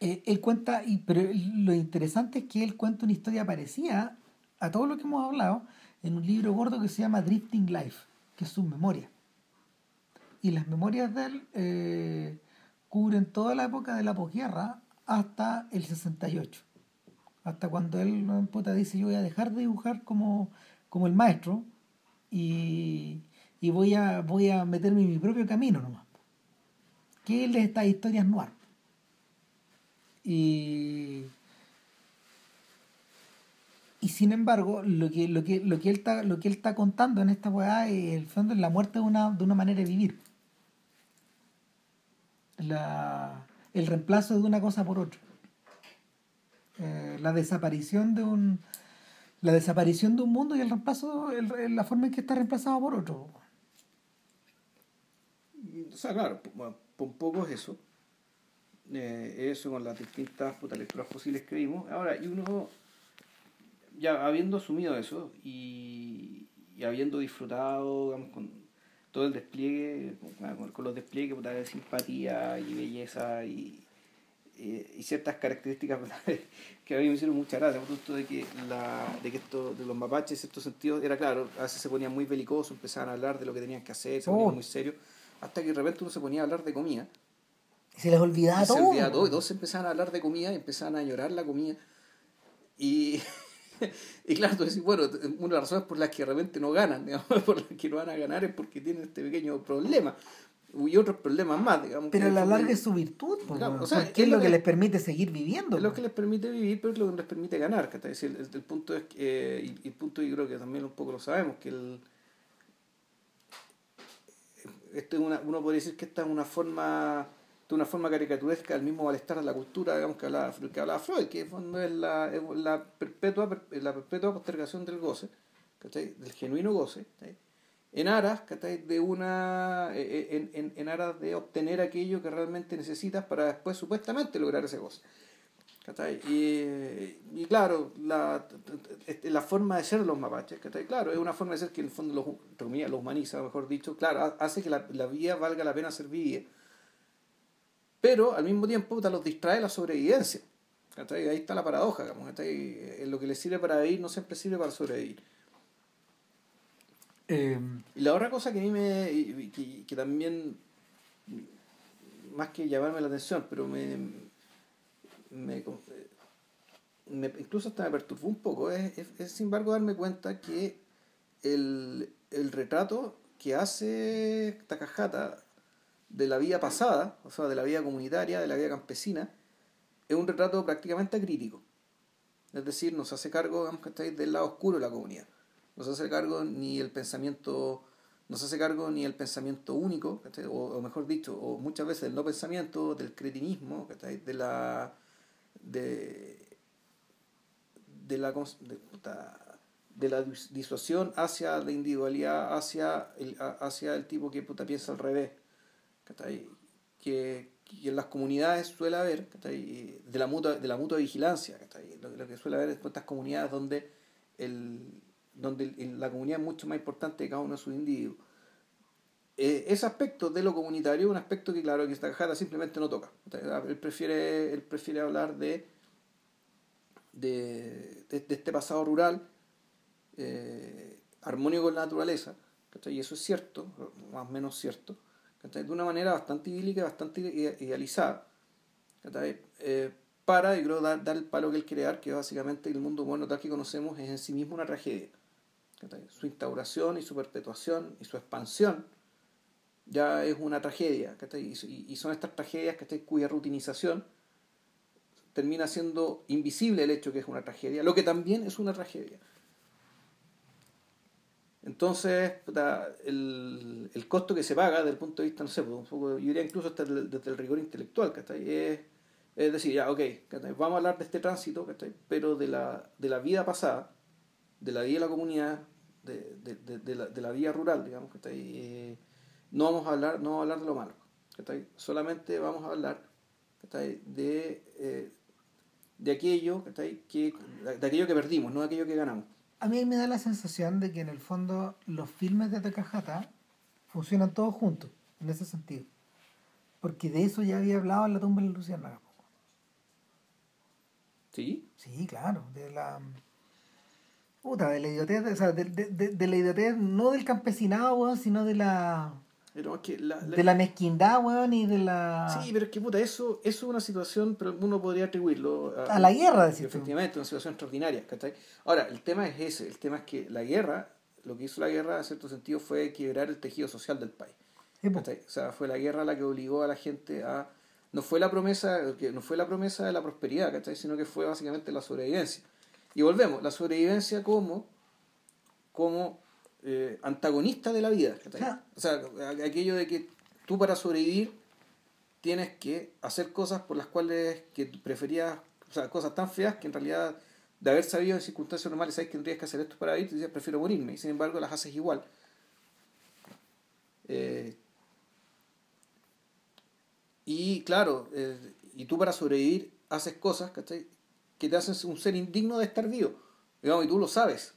eh, él cuenta, y, pero lo interesante es que él cuenta una historia parecida a todo lo que hemos hablado en un libro gordo que se llama Drifting Life, que es su memoria. Y las memorias de él eh, cubren toda la época de la posguerra hasta el 68 hasta cuando él puta, dice yo voy a dejar de dibujar como, como el maestro y, y, voy, a, voy a meterme en mi propio camino nomás. ¿Qué es de estas historias noir? Y, y sin embargo, lo que, lo que, lo que, él, está, lo que él está contando en esta weá es el fondo es la muerte de una, de una manera de vivir. La, el reemplazo de una cosa por otra. Eh, la desaparición de un la desaparición de un mundo y el reemplazo el, la forma en que está reemplazado por otro. O sea claro un poco es eso. Eh, eso con las distintas putas lecturas que vimos. Ahora y uno ya habiendo asumido eso y, y habiendo disfrutado digamos, con todo el despliegue con los despliegues de simpatía y belleza y eh, y ciertas características que a mí me hicieron mucha gracia, por de que, la, de que esto de los mapaches en cierto sentido era claro, a veces se ponían muy belicosos, empezaban a hablar de lo que tenían que hacer, se ponían oh. muy serios, hasta que de repente uno se ponía a hablar de comida. Se les olvidaba todo. Se olvidaba todo, y todos empezaban a hablar de comida y empezaban a llorar la comida. Y, y claro, tú decís, bueno, una de las razones por las que de repente no ganan, digamos, por las que no van a ganar es porque tienen este pequeño problema y otros problemas más, digamos. Pero a la larga es su virtud, o sea, ¿qué es lo que, les permite seguir viviendo? Es lo que les permite vivir, pero es lo que les permite ganar. Es decir, el, punto es que, eh, y, el punto yo creo que también un poco lo sabemos, que el, esto es una, uno podría decir que esta es una forma de una forma caricaturesca del mismo malestar de la cultura digamos que hablaba, que hablaba Freud que es la, la, perpetua, la perpetua postergación del goce del genuino goce en aras de una eh, eh, en, en, en, aras de obtener aquello que realmente necesitas para después supuestamente lograr ese goce y, y, claro la, este, la forma de ser los mapaches claro es una forma de ser que en el fondo los, humaniza mejor dicho claro hace que la, la vida valga la pena ser vivida pero al mismo tiempo los distrae la sobrevivencia ahí está la paradoja digamos, lo que les sirve para vivir no siempre sirve para sobrevivir Em, y la otra cosa que a mí me. que, también. más que llamarme la atención, pero me. me, incluso hasta me perturbó un poco, es, es, sin embargo darme cuenta que el, el retrato que hace Takahata de la vida pasada, o sea, de la vida comunitaria, de la vida campesina, es un retrato prácticamente crítico. Es decir, nos hace cargo, digamos, que estáis del lado oscuro de la comunidad no se hace cargo ni el pensamiento no se hace cargo ni el pensamiento único o, mejor dicho o muchas veces el no pensamiento del cretinismo de la de, de la de la disuasión hacia la individualidad, hacia el, hacia el tipo que puta piensa al revés. Que, que en las comunidades suele haber de la mutua, de la mutua vigilancia. Lo, que suele haber es estas comunidades donde, el, donde la comunidad es mucho más importante que cada uno de sus individuos. Eh, ese aspecto de lo comunitario es un aspecto que, claro, que esta cajada simplemente no toca. Él prefiere, él prefiere hablar de, de, de, este pasado rural eh, armónico con la naturaleza, y eso es cierto, más o menos cierto de una manera bastante idílica, bastante idealizada, eh, para, y creo, dar, dar, el palo que él quiere dar, que básicamente el mundo humano tal que conocemos es en sí mismo una tragedia. Su instauración y su perpetuación y su expansión ya es una tragedia, y, son estas tragedias cuya rutinización termina siendo invisible el hecho que es una tragedia, lo que también es una tragedia. Entonces, el, el, costo que se paga desde el punto de vista, no sé, pues, yo diría incluso desde el, rigor intelectual, Es, es decir, ya, ok, vamos a hablar de este tránsito, pero de la, de la vida pasada, de la vida de la comunidad, de, de, de, la, de la vida rural, digamos, eh, no vamos a hablar, no vamos a hablar de lo malo, solamente vamos a hablar de, eh, de aquello que de aquello que perdimos, no de aquello que ganamos a mí me da la sensación de que en el fondo los filmes de Takahata funcionan todos juntos, en ese sentido. Porque de eso ya había hablado en la tumba de la Luciana. ¿Sí? Sí, claro. De la. Puta, de la idiotez, o sea, de, de, de la idiotez no del campesinado, sino de la de la mezquindad, weón, y de la... Sí, pero es que puta, eso, eso es una situación, pero uno podría atribuirlo a, la guerra, decir Efectivamente, una situación extraordinaria, ¿cachai? Ahora, el tema es ese, el tema es que la guerra, lo que hizo la guerra, en cierto sentido, fue quebrar el tejido social del país. O sea, fue la guerra la que obligó a la gente a... No fue la promesa, no fue la promesa de la prosperidad, ¿cachai? Sino que fue básicamente la sobrevivencia. Y volvemos, la sobrevivencia como, como eh, antagonista de la vida. O sea, aquello de que tú para sobrevivir tienes que hacer cosas por las cuales que preferías, o sea, cosas tan feas que en realidad de haber sabido en circunstancias normales sabes que tendrías que hacer esto para vivir, tú dices, prefiero morirme, y sin embargo las haces igual. Eh, y claro, eh, y tú para sobrevivir haces cosas que te hacen un ser indigno de estar vivo, y tú lo sabes.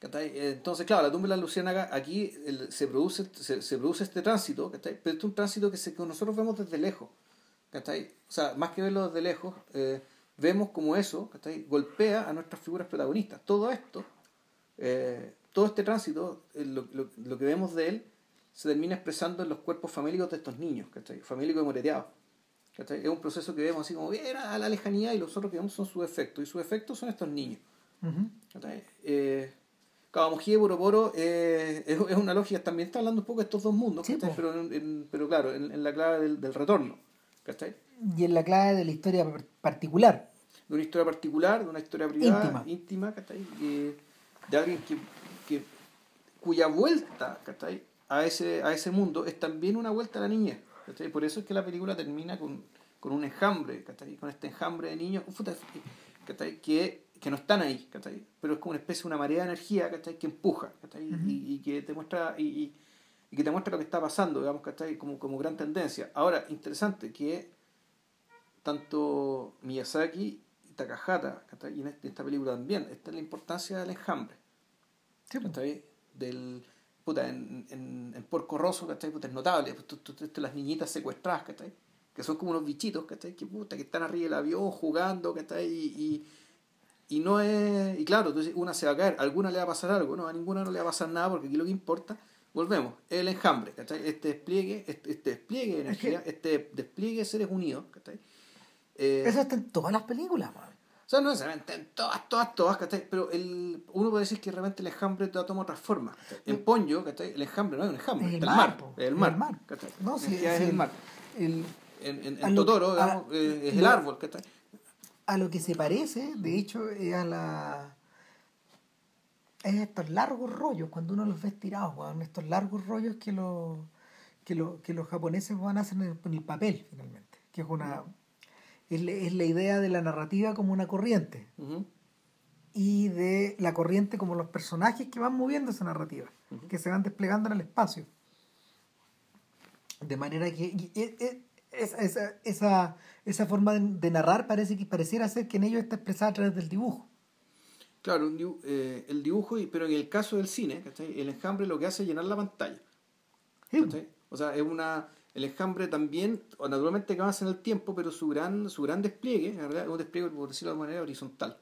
Entonces, claro, la tumba de la Luciana aquí se, produce, se, produce este tránsito, pero es un tránsito que, se, nosotros vemos desde lejos. O sea, más que verlo desde lejos, eh, vemos como eso golpea a nuestras figuras protagonistas. Todo esto, eh, todo este tránsito, eh, lo, lo, lo, que vemos de él, se termina expresando en los cuerpos famélicos de estos niños, famélicos y moreteados. Es un proceso que vemos así como bien a la lejanía y los otros que vemos son sus efectos, y sus efectos son estos niños. Y Boroboro eh, es, es, una lógica, también está hablando un poco de estos dos mundos, pero, pero claro, en, la clave del, del retorno. ¿cachai? Y en la clave de la historia particular. De una historia particular, de una historia privada, íntima, de alguien que, que, cuya vuelta ¿cachai? A, ese, a ese mundo es también una vuelta a la niñez. ¿Cachai? Por eso es que la película termina con, con un enjambre, ¿cachai? con este enjambre de niños ¿cachai? que que no están ahí, Pero es como una especie de una marea de energía, Que empuja, y, que te muestra, y, que te muestra lo que está pasando, digamos, Como, como gran tendencia. Ahora, interesante que tanto Miyazaki y Takahata, Y en esta película también, está la importancia del enjambre. Del, puta, en, en, en Porco Rosso, es notable. Pues, las niñitas secuestradas, Que son como unos bichitos, Que, puta, que están arriba del avión jugando, y y no es. Y claro, entonces una se va a caer, a alguna le va a pasar algo, no, a ninguna no le va a pasar nada porque aquí lo que importa, volvemos, el enjambre, ¿cachai? Este despliegue, este, este despliegue de energía, este despliegue de seres unidos, ¿cachai? Eh, Eso está en todas las películas, man. O sea, no necesariamente en todas, todas, todas, ¿cachai? Pero el, uno puede decir que realmente el enjambre te toma otra forma. En Ponyo, ¿cachai? El enjambre no es un enjambre, es el, mar, el mar. El mar. ¿cachai? No, sí, es, el, mar. El, en, en, Totoro, digamos, eh, es el árbol, ¿cachai? a lo que se parece, de hecho, es a la. Es estos largos rollos, cuando uno los ve estirados, estos largos rollos que, los que, que los japoneses van a hacer en el, papel, finalmente. Que es una. Es, la idea de la narrativa como una corriente. y de la corriente como los personajes que van moviendo esa narrativa, que se van desplegando en el espacio. De manera que esa, esa, esa, forma de, narrar parece que pareciera ser que en ellos está expresada a través del dibujo. Claro, eh, el dibujo, pero en el caso del cine, el enjambre lo que hace es llenar la pantalla. O sea, es una, el enjambre también, naturalmente que avanza en el tiempo, pero su gran, su gran despliegue, es un despliegue, por decirlo de manera, horizontal.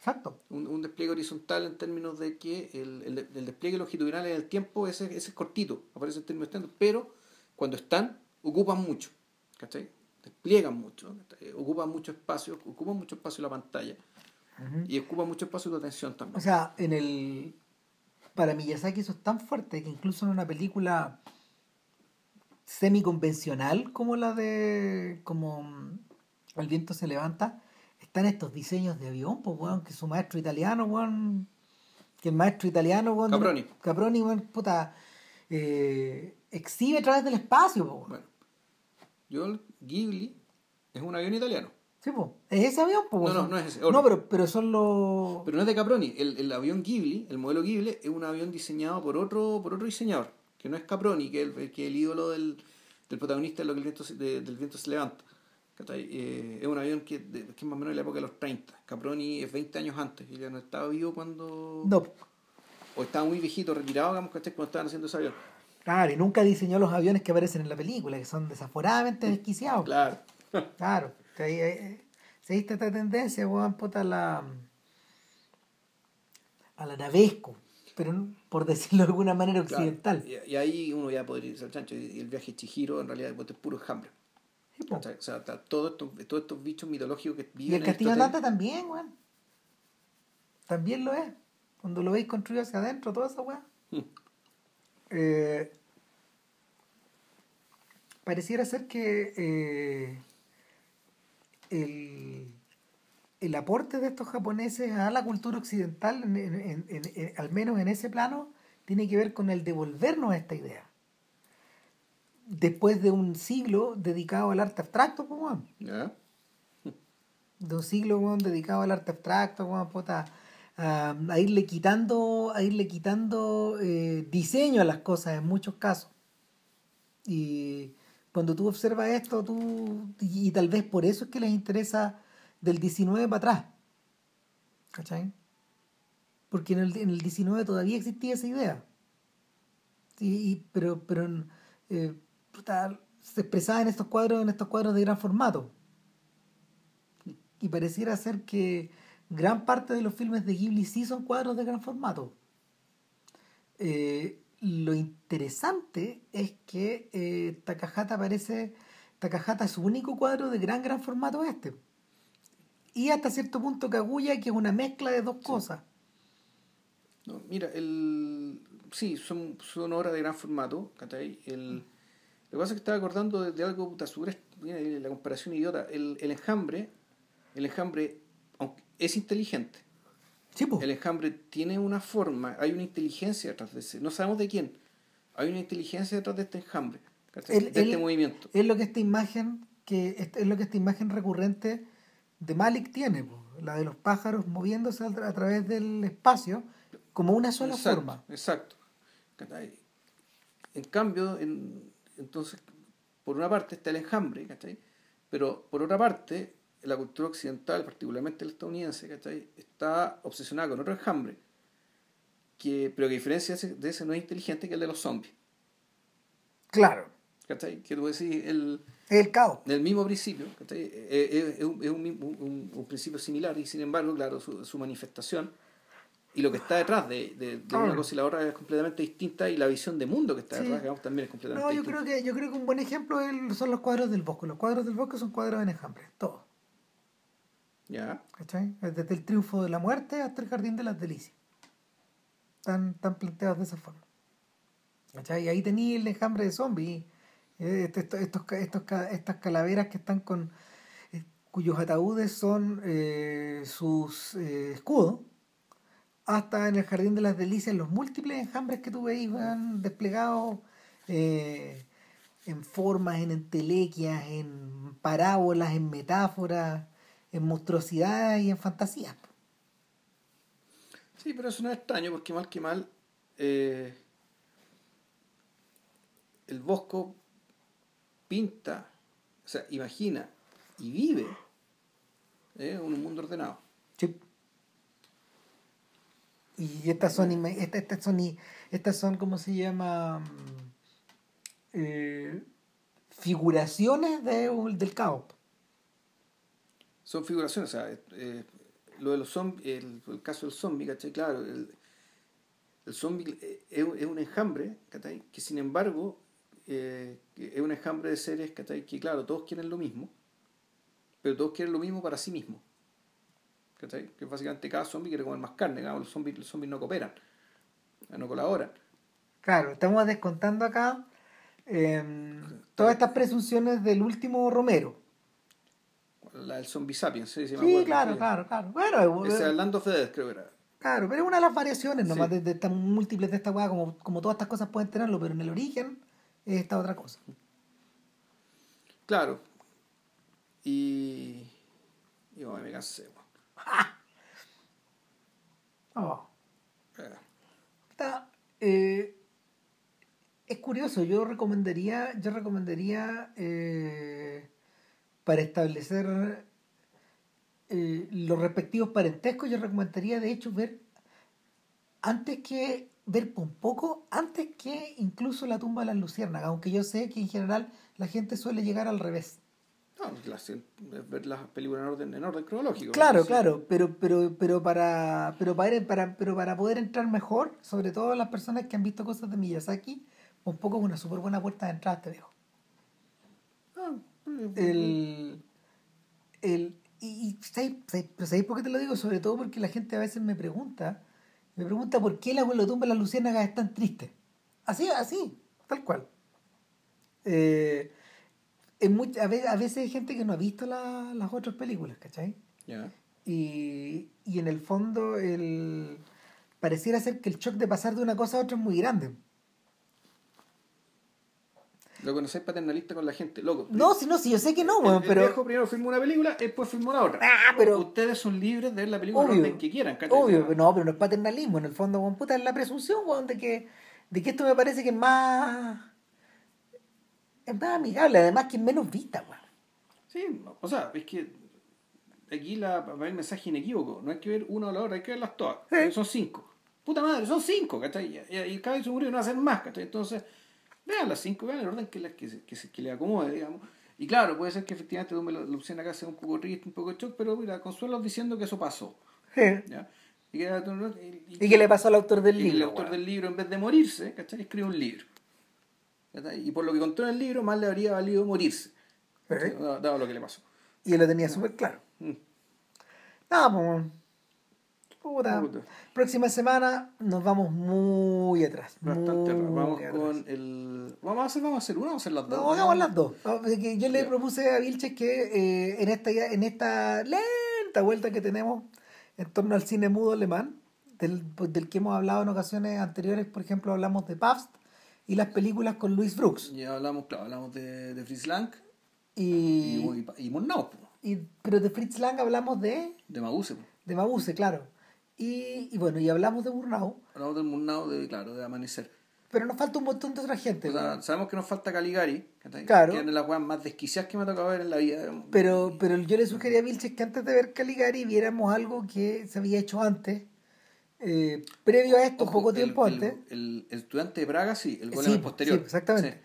Exacto. Un, despliegue horizontal en términos de que el, el, despliegue longitudinal en el tiempo ese, ese es cortito, aparece en términos extensos, pero cuando están, ocupan mucho. ¿Cachai? Despliegan mucho, ocupan mucho espacio, ocupan mucho espacio la pantalla. Y ocupan mucho espacio tu atención también. O sea, en el. Para Miyazaki eso es tan fuerte que incluso en una película semi-convencional como la de. como El viento se levanta, están estos diseños de avión, pues, weón, que su maestro italiano, weón. Que el maestro italiano, weón. Caproni. Caproni, weón, puta. Eh, exhibe a través del espacio, pues, Bueno, yo, Ghibli es un avión italiano. Sí, pues. ¿Es ese avión? no, no, no es ese. No, pero, pero son los... Pero no es de Caproni. El, el, avión Ghibli, el modelo Ghibli, es un avión diseñado por otro, por otro diseñador, que no es Caproni, que es el, que el ídolo del, del protagonista de lo que el viento, del viento se levanta. Eh, es un avión que, que, es más o menos de la época de los 30. Caproni es 20 años antes. Y ya no estaba vivo cuando... No. O estaba muy viejito, retirado, digamos, Cuando estaban haciendo ese avión. Claro, y nunca diseñó los aviones que aparecen en la película, que son desaforadamente desquiciados. Claro. claro. Se viste esta tendencia, weón, puta, a la. a la navesco, pero por decirlo de alguna manera occidental. Y, ahí uno ya podría irse al chancho. Y el viaje Chihiro, en realidad, es puro enjambre. o sea, todos estos, todos estos bichos mitológicos que viven. Y el castillo Nata también, weón. También lo es. Cuando lo veis construido hacia adentro, toda esa weón. Hmm. Eh, pareciera ser que eh, el, el, aporte de estos japoneses a la cultura occidental, al menos en ese plano, tiene que ver con el devolvernos esta idea. Después de un siglo dedicado al arte abstracto, pues, De un siglo dedicado al arte abstracto, a, irle quitando, a irle quitando eh, diseño a las cosas en muchos casos. Y cuando tú observas esto, tú, y, tal vez por eso es que les interesa del 19 para atrás. ¿Cachai? Porque en el, en el 19 todavía existía esa idea. Sí, pero pero eh, se expresaba en estos cuadros, en estos cuadros de gran formato. Y pareciera ser que gran parte de los filmes de Ghibli sí son cuadros de gran formato. Eh, lo interesante es que eh, Takahata parece. Takahata es su único cuadro de gran, gran formato este. Y hasta cierto punto Kaguya, que es una mezcla de dos cosas. No, mira, el. Sí, son, son obras de gran formato, El, lo que pasa es que estaba acordando de, algo puta la comparación idiota. El, el enjambre, el enjambre es inteligente el enjambre tiene una forma, hay una inteligencia detrás de ese. No sabemos de quién. Hay una inteligencia detrás de este enjambre, de este movimiento. Es lo que esta imagen, que es lo que esta imagen recurrente de Malik tiene, la de los pájaros moviéndose a, través del espacio como una sola forma. Exacto. En cambio, entonces, por una parte está el enjambre, pero por otra parte, la cultura occidental, particularmente la estadounidense, ¿cachai? está obsesionada con otro enjambre, que, pero que a diferencia de ese no es inteligente que el de los zombies. Claro. ¿Cachai? Que tú decís, el, el caos. Del mismo principio. Eh, eh, es, un, es un, un, principio similar y sin embargo, claro, su, su manifestación y lo que está detrás de, de, una cosa y la otra es completamente distinta y la visión de mundo que está detrás también es completamente no, yo Creo que, yo creo que un buen ejemplo son los cuadros del bosque. Los cuadros del bosque son cuadros en enjambre, todos. ¿Ya? ¿Cachai? Desde el triunfo de la muerte hasta el jardín de las delicias. Están, están planteados de esa forma. ¿Cachai? Y ahí tenía el enjambre de zombies. Eh, este, estos, estos, estas calaveras que están con. Eh, cuyos ataúdes son eh, sus escudos. Hasta en el jardín de las delicias, los múltiples enjambres que tú veis van desplegados en formas, en entelequias, en parábolas, en metáforas en monstruosidad y en fantasía. Sí, pero eso no es extraño porque mal que mal el Bosco pinta, o sea, imagina y vive eh, un mundo ordenado. Sí. Y estas son, inme- esta- estas son, estas son, ¿cómo se llama? Eh, figuraciones de, del caos. Son figuraciones, o sea, eh, lo de los zombies, el, el caso del zombie, ¿cachai? Claro, el, el zombie eh, es, es un enjambre, ¿cachai? Que sin embargo eh, es un enjambre de seres, ¿cachai? Que claro, todos quieren lo mismo, pero todos quieren lo mismo para sí mismos. ¿Cachai? Que básicamente cada zombie quiere comer más carne, ¿no? los, zombies, los zombies no cooperan, no colaboran. Claro, estamos descontando acá em, todas estas presunciones del último Romero. La del zombie sapiens, sí, sí, me Sí, acuerdo, claro, sí. claro, claro. Bueno, Ese eh, Land of the Dead, creo que era. claro, pero es una de las variaciones nomás Sí. de, de estas múltiples de esta weá, como, como todas estas cosas pueden tenerlo, pero en el origen es esta otra cosa. Claro. Y. Y bueno, me cansé. Oh. Eh, Está, eh, es curioso, yo recomendaría, yo recomendaría eh, para establecer los respectivos parentescos, yo recomendaría de hecho ver antes que ver un poco, antes que incluso la tumba de las luciérnagas, aunque yo sé que en general la gente suele llegar al revés. No, la- es ver las películas en orden, en orden cronológico. Claro, claro, pero, pero, pero para, pero para, para, pero para poder entrar mejor, sobre todo las personas que han visto cosas de Miyazaki, un poco es una súper buena puerta de entrada este viejo. Ah, eh, El, el, y, y ¿sabéis, sabéis- pero ¿sabéis por qué te lo digo? Sobre todo porque la gente a veces me pregunta, me pregunta por qué el abuelo tumba de las luciérnagas es tan triste. Así, así, tal cual. Eh, a, veces, a veces hay gente que no ha visto la- las otras películas, ¿cachai? Ya. Y, y en el fondo el pareciera ser que el shock de pasar de una cosa a otra es muy grande. Lo conocéis paternalista con la gente, loco. No, si no, si yo sé que no, El- weón, el pero viejo primero filmó una película, después filmó la otra. Ah, pero- Ustedes son libres de ver la película obvio, que quieran, ¿cachai? obvio, pero no, pero no es paternalismo, en el fondo, weón, puta, es la presunción, weón, de que, de que esto me parece que es más es más amigable, además que es menos vista, weón. Sí, o sea, es que aquí la, va el mensaje inequívoco. No hay que ver una o la otra, hay que verlas todas. Sí. Son cinco. Puta madre, son cinco, ¿cachai? Y, y cada vez se murió y no va a ser más, ¿cachai? Entonces, vean las cinco, vean el orden que, la- que, se- que, se- que le acomode, digamos. Y claro, puede ser que efectivamente tú me lo, lo opción acá sea un poco triste, un poco shock, pero mira, consuelo diciendo que eso pasó. ¿ya? Y, que, y- Y que le pasó al autor del y el libro. autor del libro, en vez de morirse, ¿cachai? Escribe un libro. ¿cachai? Y por lo que contó en el libro, más le habría valido morirse. Sí. Dado, dado lo que le pasó. Y él lo tenía súper claro. Mm. No, pues. Puta. Puta. Próxima semana nos vamos muy atrás. Bastante muy. Vamos atrás. con el. Vamos a hacer, vamos a hacer una, vamos a hacer las dos. No, hagamos las dos. Yo le propuse a Vilches que eh, en, esta, en esta lenta vuelta que tenemos en torno al cine mudo alemán, del, del que hemos hablado en ocasiones anteriores, por ejemplo, hablamos de Pabst y las películas con Louis Brooks. Ya hablamos, claro, hablamos de, de Fritz Lang Y, y, y, y Murnau, po, y- pero de Fritz Lang hablamos de, de Mabuse. de Mabuse, claro. Y, y bueno, y hablamos de Murnau, Hablamos del Murnau, de, claro, de Amanecer. pero nos falta un montón de otra gente. O sea, sabemos que nos falta Caligari, ¿cachai? Claro. que es de las weas más desquiciadas que me ha tocado ver en la vida. Pero, pero yo le sugerí a Vilches que antes de ver Caligari viéramos algo que se había hecho antes, eh, previo a esto, Ojo, poco el- tiempo el, antes. El, el estudiante de Praga, sí, el gol Sí, es posterior. sí, exactamente. Sí.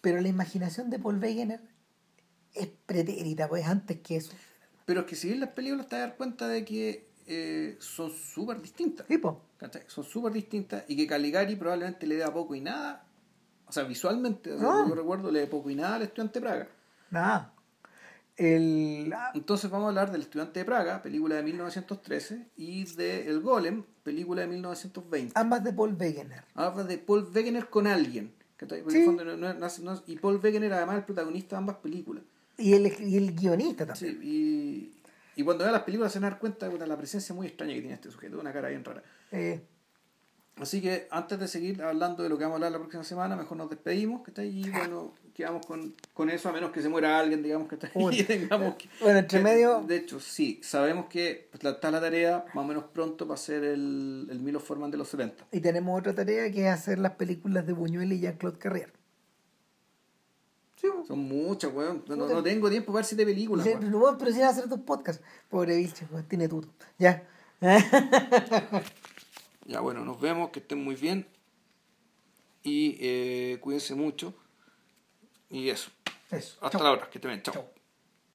Pero la imaginación de Paul Wegener es pretérita, pues antes que eso. Pero es que si ves las películas te vas a dar cuenta de que eh, son súper distintas. Sí, po. ¿cachai? Son súper distintas y que Caligari probablemente le da poco y nada. O sea, visualmente, No. yo recuerdo, le da poco y nada al estudiante de Praga. Nada. El, ah, Entonces vamos a hablar del estudiante de Praga, película de 1913, y de El Golem, película de 1920. ambas de Paul Wegener. Habla de Paul Wegener con alguien. Sí. fondo no- no- no- no- y Paul Wegener además es el protagonista de ambas películas. Y el, y el guionista también. Sí, y, cuando vean las películas se van a dar cuenta de la presencia muy extraña que tiene este sujeto, una cara bien rara. Eh, Así que antes de seguir hablando de lo que vamos a hablar la próxima semana, mejor nos despedimos, que está ahí, bueno, quedamos con, con eso, a menos que se muera alguien, digamos, que está ahí, y tengamos que- Bueno, entre medio- De hecho, sí, sabemos que pues, está la tarea, más o menos pronto, para ser el, el Milo Forman de los 70. Y tenemos otra tarea que es hacer las películas de Buñuel y Jean-Claude Carrier. Sí, Son muchas, weón. No, no tengo tiempo para ver siete películas, Sí, weón. pero, si vas a hacer dos podcasts. Pobre bicho, weón, tiene tuto. Ya. Ya, bueno, nos vemos, que estén muy bien. Y eh, cuídense mucho. Y eso. Eso. Hasta Chau. la hora, que te ven. Chao.